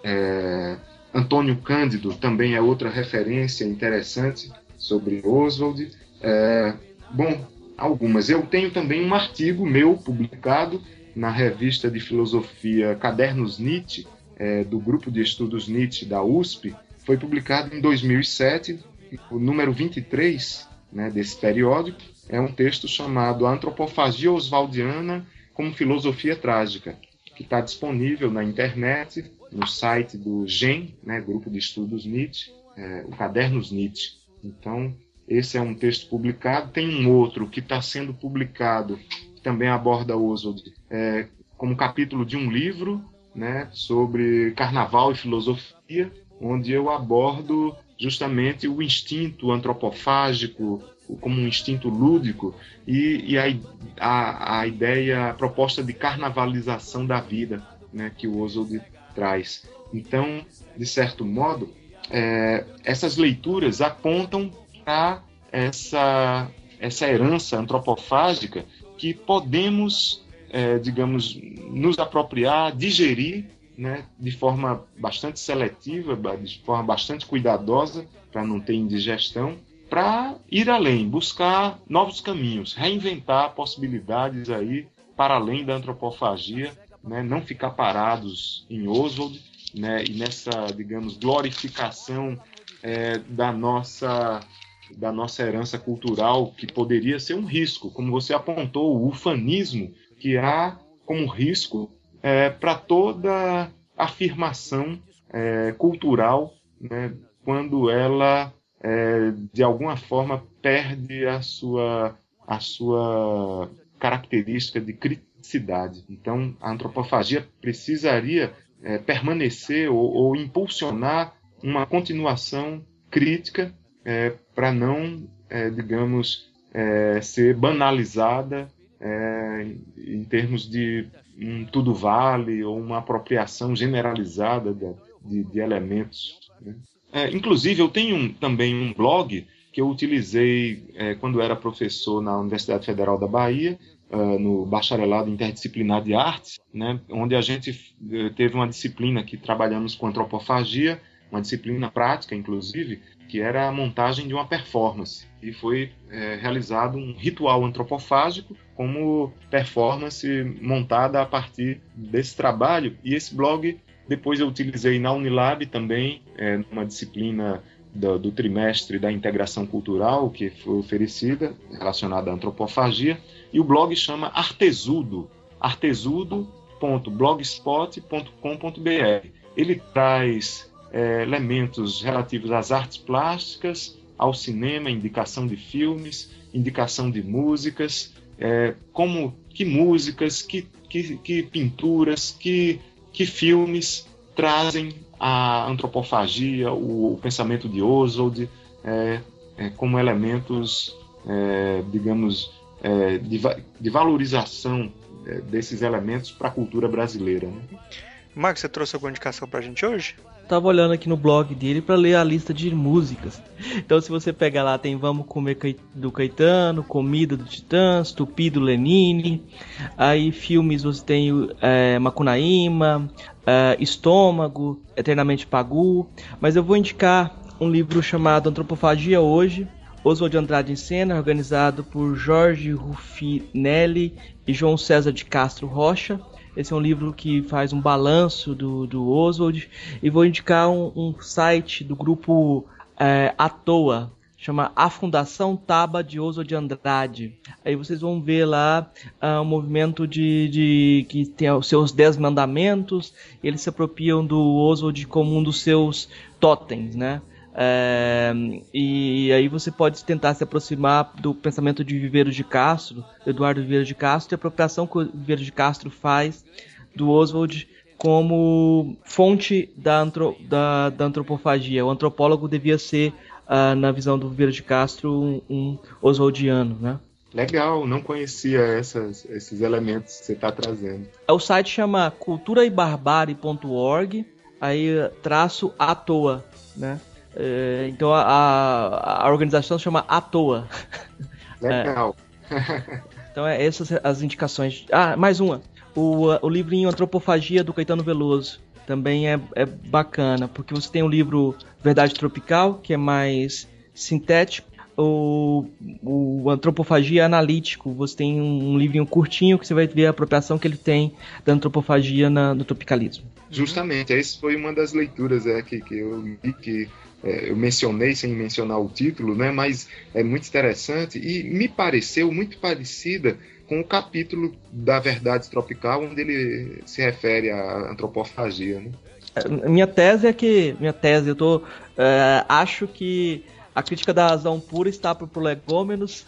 é, Antônio Cândido também é outra referência interessante sobre Oswald. É, bom, algumas. Eu tenho também um artigo meu publicado na revista de filosofia Cadernos Nietzsche, é, do grupo de estudos Nietzsche da USP. Foi publicado em 2007 o número 23 né, desse periódico é um texto chamado Antropofagia Oswaldiana como Filosofia Trágica, que está disponível na internet, no site do GEM, né, Grupo de Estudos Nietzsche, é, o Cadernos Nietzsche. Então, esse é um texto publicado. Tem um outro que está sendo publicado, que também aborda Oswald, é, como capítulo de um livro, né, sobre carnaval e filosofia, onde eu abordo justamente o instinto antropofágico como um instinto lúdico e, e a, a, a, ideia, a proposta de carnavalização da vida né, que o Oswald traz. Então, de certo modo, é, essas leituras apontam para essa, essa herança antropofágica que podemos, é, digamos, nos apropriar, digerir né, de forma bastante seletiva, de forma bastante cuidadosa, para não ter indigestão, para ir além, buscar novos caminhos, reinventar possibilidades aí para além da antropofagia, né, não ficar parados em Oswald, né, e nessa, digamos, glorificação é, da nossa da nossa herança cultural que poderia ser um risco, como você apontou, o ufanismo que há como risco é, para toda afirmação é, cultural né, quando ela é, de alguma forma perde a sua, a sua característica de criticidade. Então, a antropofagia precisaria é, permanecer ou, ou, impulsionar uma continuação crítica é, para não, é, digamos, é, ser banalizada é, em termos de um tudo vale ou uma apropriação generalizada de, de, de elementos. Né? É, inclusive, eu tenho um, também um blog que eu utilizei é, quando era professor na Universidade Federal da Bahia, uh, no bacharelado interdisciplinar de artes, né, onde a gente uh, teve uma disciplina que trabalhamos com antropofagia, uma disciplina prática, inclusive, que era a montagem de uma performance. E foi é, realizado um ritual antropofágico como performance montada a partir desse trabalho. E esse blog depois eu utilizei na Unilab também, é, numa disciplina do, do, trimestre da integração cultural que foi oferecida, relacionada à antropofagia. E o blog chama Artesudo, artesudo.blogspot.com.br. Ele traz é, elementos relativos às artes plásticas, ao cinema, indicação de filmes, indicação de músicas, é, como que músicas, que, que, que pinturas, que, que filmes trazem a antropofagia, o, o pensamento de Oswald, é, é como elementos, é, digamos, é, de, de, valorização desses elementos para a cultura brasileira. Né? Marcos, você trouxe alguma indicação para a gente hoje? Tava olhando aqui no blog dele para ler a lista de músicas. Então, se você pegar lá, tem Vamos Comer do Caetano, Comida do Titãs, Tupi do Lenine. Aí, filmes você tem é, Macunaíma, é, Estômago, Eternamente Pagu. Mas eu vou indicar um livro chamado Antropofagia Hoje, Oswald Andrade em Cena, organizado por Jorge Ruffinelli e João César de Castro Rocha. Esse é um livro que faz um balanço do, do Oswald. E vou indicar um, um site do grupo é, à toa, chama A Fundação Taba de Oswald Andrade. Aí vocês vão ver lá uh, um movimento de, de, que tem os seus dez mandamentos. eles se apropriam do Oswald como um dos seus totens, né? É, e aí você pode tentar se aproximar do pensamento de Viveiro de Castro, Eduardo Viveiro de Castro, e a apropriação que o Viveiro de Castro faz do Oswald como fonte da, antro, da, da antropofagia. O antropólogo devia ser, uh, na visão do Viveiro de Castro, um, um oswaldiano, né? Legal, não conhecia essas, esses elementos que você está trazendo. O site chama culturaebarbare.org, aí traço à toa, né? É, então a, a, organização se chama À Toa. *laughs* Legal. É. Então é essas as indicações. Ah, mais uma. O, o livrinho Antropofagia do Caetano Veloso também é, é bacana, porque você tem o livro Verdade Tropical, que é mais sintético, o, o Antropofagia Analítico. Você tem um, um livrinho curtinho que você vai ver a apropriação que ele tem da antropofagia na, no tropicalismo. Justamente, essa foi uma das leituras é, que, que eu li que é, eu mencionei sem mencionar o título, né, mas é muito interessante e me pareceu muito parecida com o capítulo da Verdade Tropical, onde ele se refere à antropofagia. Né? É, minha tese é que. Minha tese, eu tô. É, acho que a crítica da razão pura está para o prolegômenos.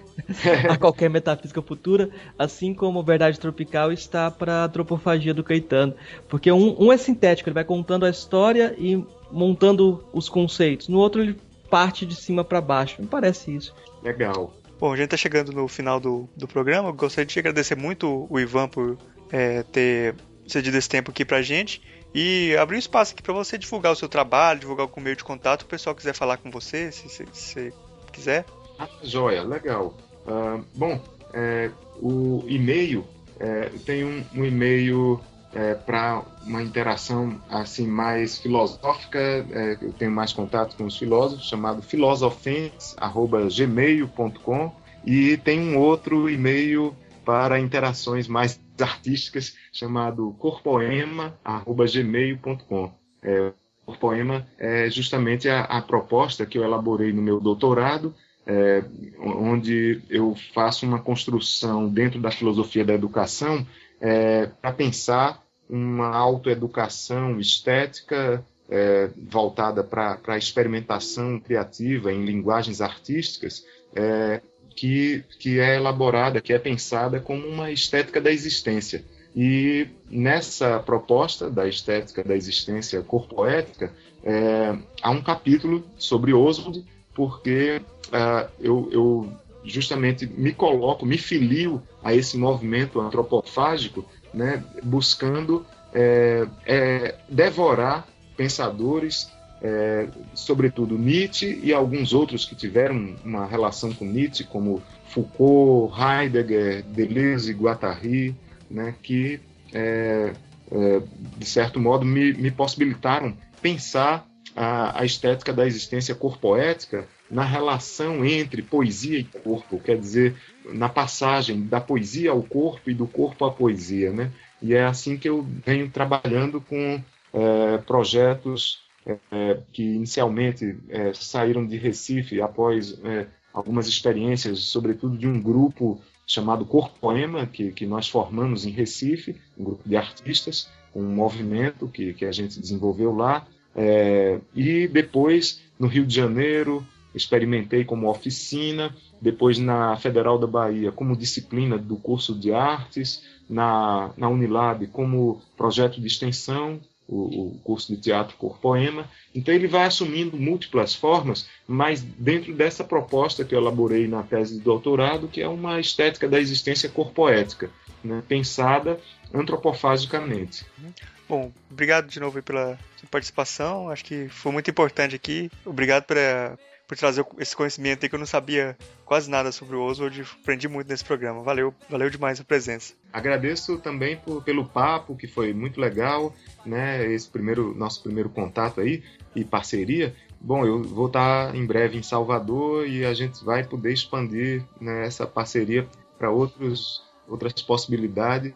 *laughs* a qualquer metafísica futura, assim como Verdade Tropical está para a antropofagia do Caetano. Porque um, um é sintético, ele vai contando a história e montando os conceitos. No outro, ele parte de cima para baixo. Me parece isso. Legal. Bom, a gente está chegando no final do, do programa. Eu gostaria de agradecer muito o Ivan por é, ter cedido esse tempo aqui pra gente e abrir espaço aqui para você divulgar o seu trabalho, divulgar o meio de contato, o pessoal quiser falar com você, se você quiser. Ah, joia, legal. Uh, bom, é, o e-mail, é, tem um, um e-mail é, para uma interação assim mais filosófica, é, eu tenho mais contato com os filósofos, chamado filosofens@gmail.com e tem um outro e-mail para interações mais artísticas chamado corpoema@gmail.com. É, Corpoema é justamente a, a, proposta que eu elaborei no meu doutorado, é, onde eu faço uma construção dentro da filosofia da educação é, para pensar uma autoeducação estética é, voltada para a experimentação criativa em linguagens artísticas, é, que, que é elaborada, que é pensada como uma estética da existência. E nessa proposta da estética da existência corpoética, é, há um capítulo sobre Oswald, porque é, eu, eu justamente me coloco, me filio a esse movimento antropofágico né, buscando é, é, devorar pensadores, é, sobretudo Nietzsche e alguns outros que tiveram uma relação com Nietzsche, como Foucault, Heidegger, Deleuze, Guattari, né, que, é, é, de certo modo, me, me possibilitaram pensar a, a, estética da existência corpoética na relação entre poesia e corpo, quer dizer, na passagem da poesia ao corpo e do corpo à poesia, né? E é assim que eu venho trabalhando com é, projetos é, que inicialmente é, saíram de Recife após é, algumas experiências, sobretudo de um grupo chamado Corpoema, que, que nós formamos em Recife, um grupo de artistas, um movimento que, que a gente desenvolveu lá, é, e depois no Rio de Janeiro experimentei como oficina, depois na Federal da Bahia como disciplina do curso de artes, na, na Unilab como projeto de extensão, o, o curso de teatro Corpoema. Então ele vai assumindo múltiplas formas, mas dentro dessa proposta que eu elaborei na tese de doutorado, que é uma estética da existência corpoética, né, pensada antropofagicamente. Bom, obrigado de novo pela participação. Acho que foi muito importante aqui. Obrigado pela, por trazer esse conhecimento aí que eu não sabia quase nada sobre o Oswald. Aprendi muito nesse programa. Valeu, valeu demais a presença. Agradeço também por, pelo papo, que foi muito legal, né? Esse primeiro nosso primeiro contato aí e parceria. Bom, eu vou estar em breve em Salvador e a gente vai poder expandir né, essa parceria para outros outras possibilidades.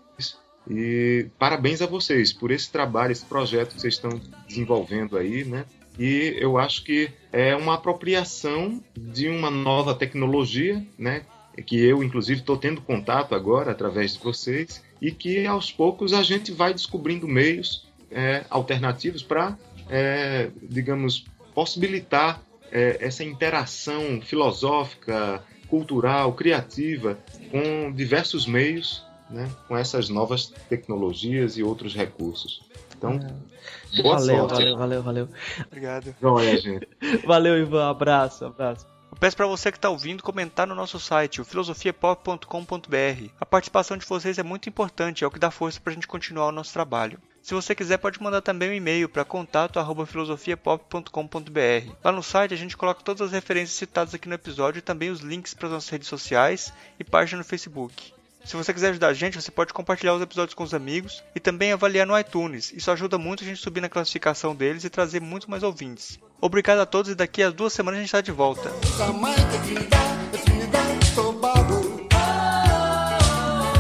E parabéns a vocês por esse trabalho, esse projeto que vocês estão desenvolvendo aí, né? E eu acho que é uma apropriação de uma nova tecnologia, né? Que eu, inclusive, estou tendo contato agora através de vocês e que aos poucos a gente vai descobrindo meios é, alternativos para, é, digamos, possibilitar é, essa interação filosófica, cultural, criativa com diversos meios, né, com essas novas tecnologias e outros recursos. Então, é. boa valeu, sorte. Valeu, valeu, valeu. Obrigado. Joia, gente. *laughs* valeu, Ivan. Abraço, abraço. Eu peço para você que está ouvindo comentar no nosso site, o filosofiapop.com.br. A participação de vocês é muito importante, é o que dá força para a gente continuar o nosso trabalho. Se você quiser, pode mandar também um e-mail para contato@filosofiapop.com.br. Lá no site a gente coloca todas as referências citadas aqui no episódio e também os links para as nossas redes sociais e página no Facebook. Se você quiser ajudar a gente, você pode compartilhar os episódios com os amigos e também avaliar no iTunes. Isso ajuda muito a gente subir na classificação deles e trazer muito mais ouvintes. Obrigado a todos e daqui a duas semanas a gente está de volta.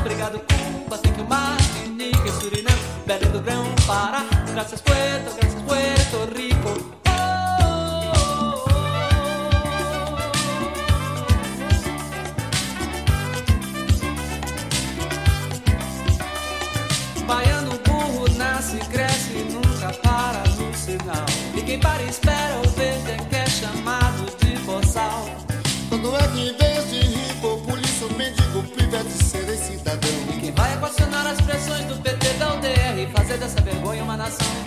Obrigado Cuba, Suriname, Belém do Grão, Pará, graças dessa vergonha uma nação.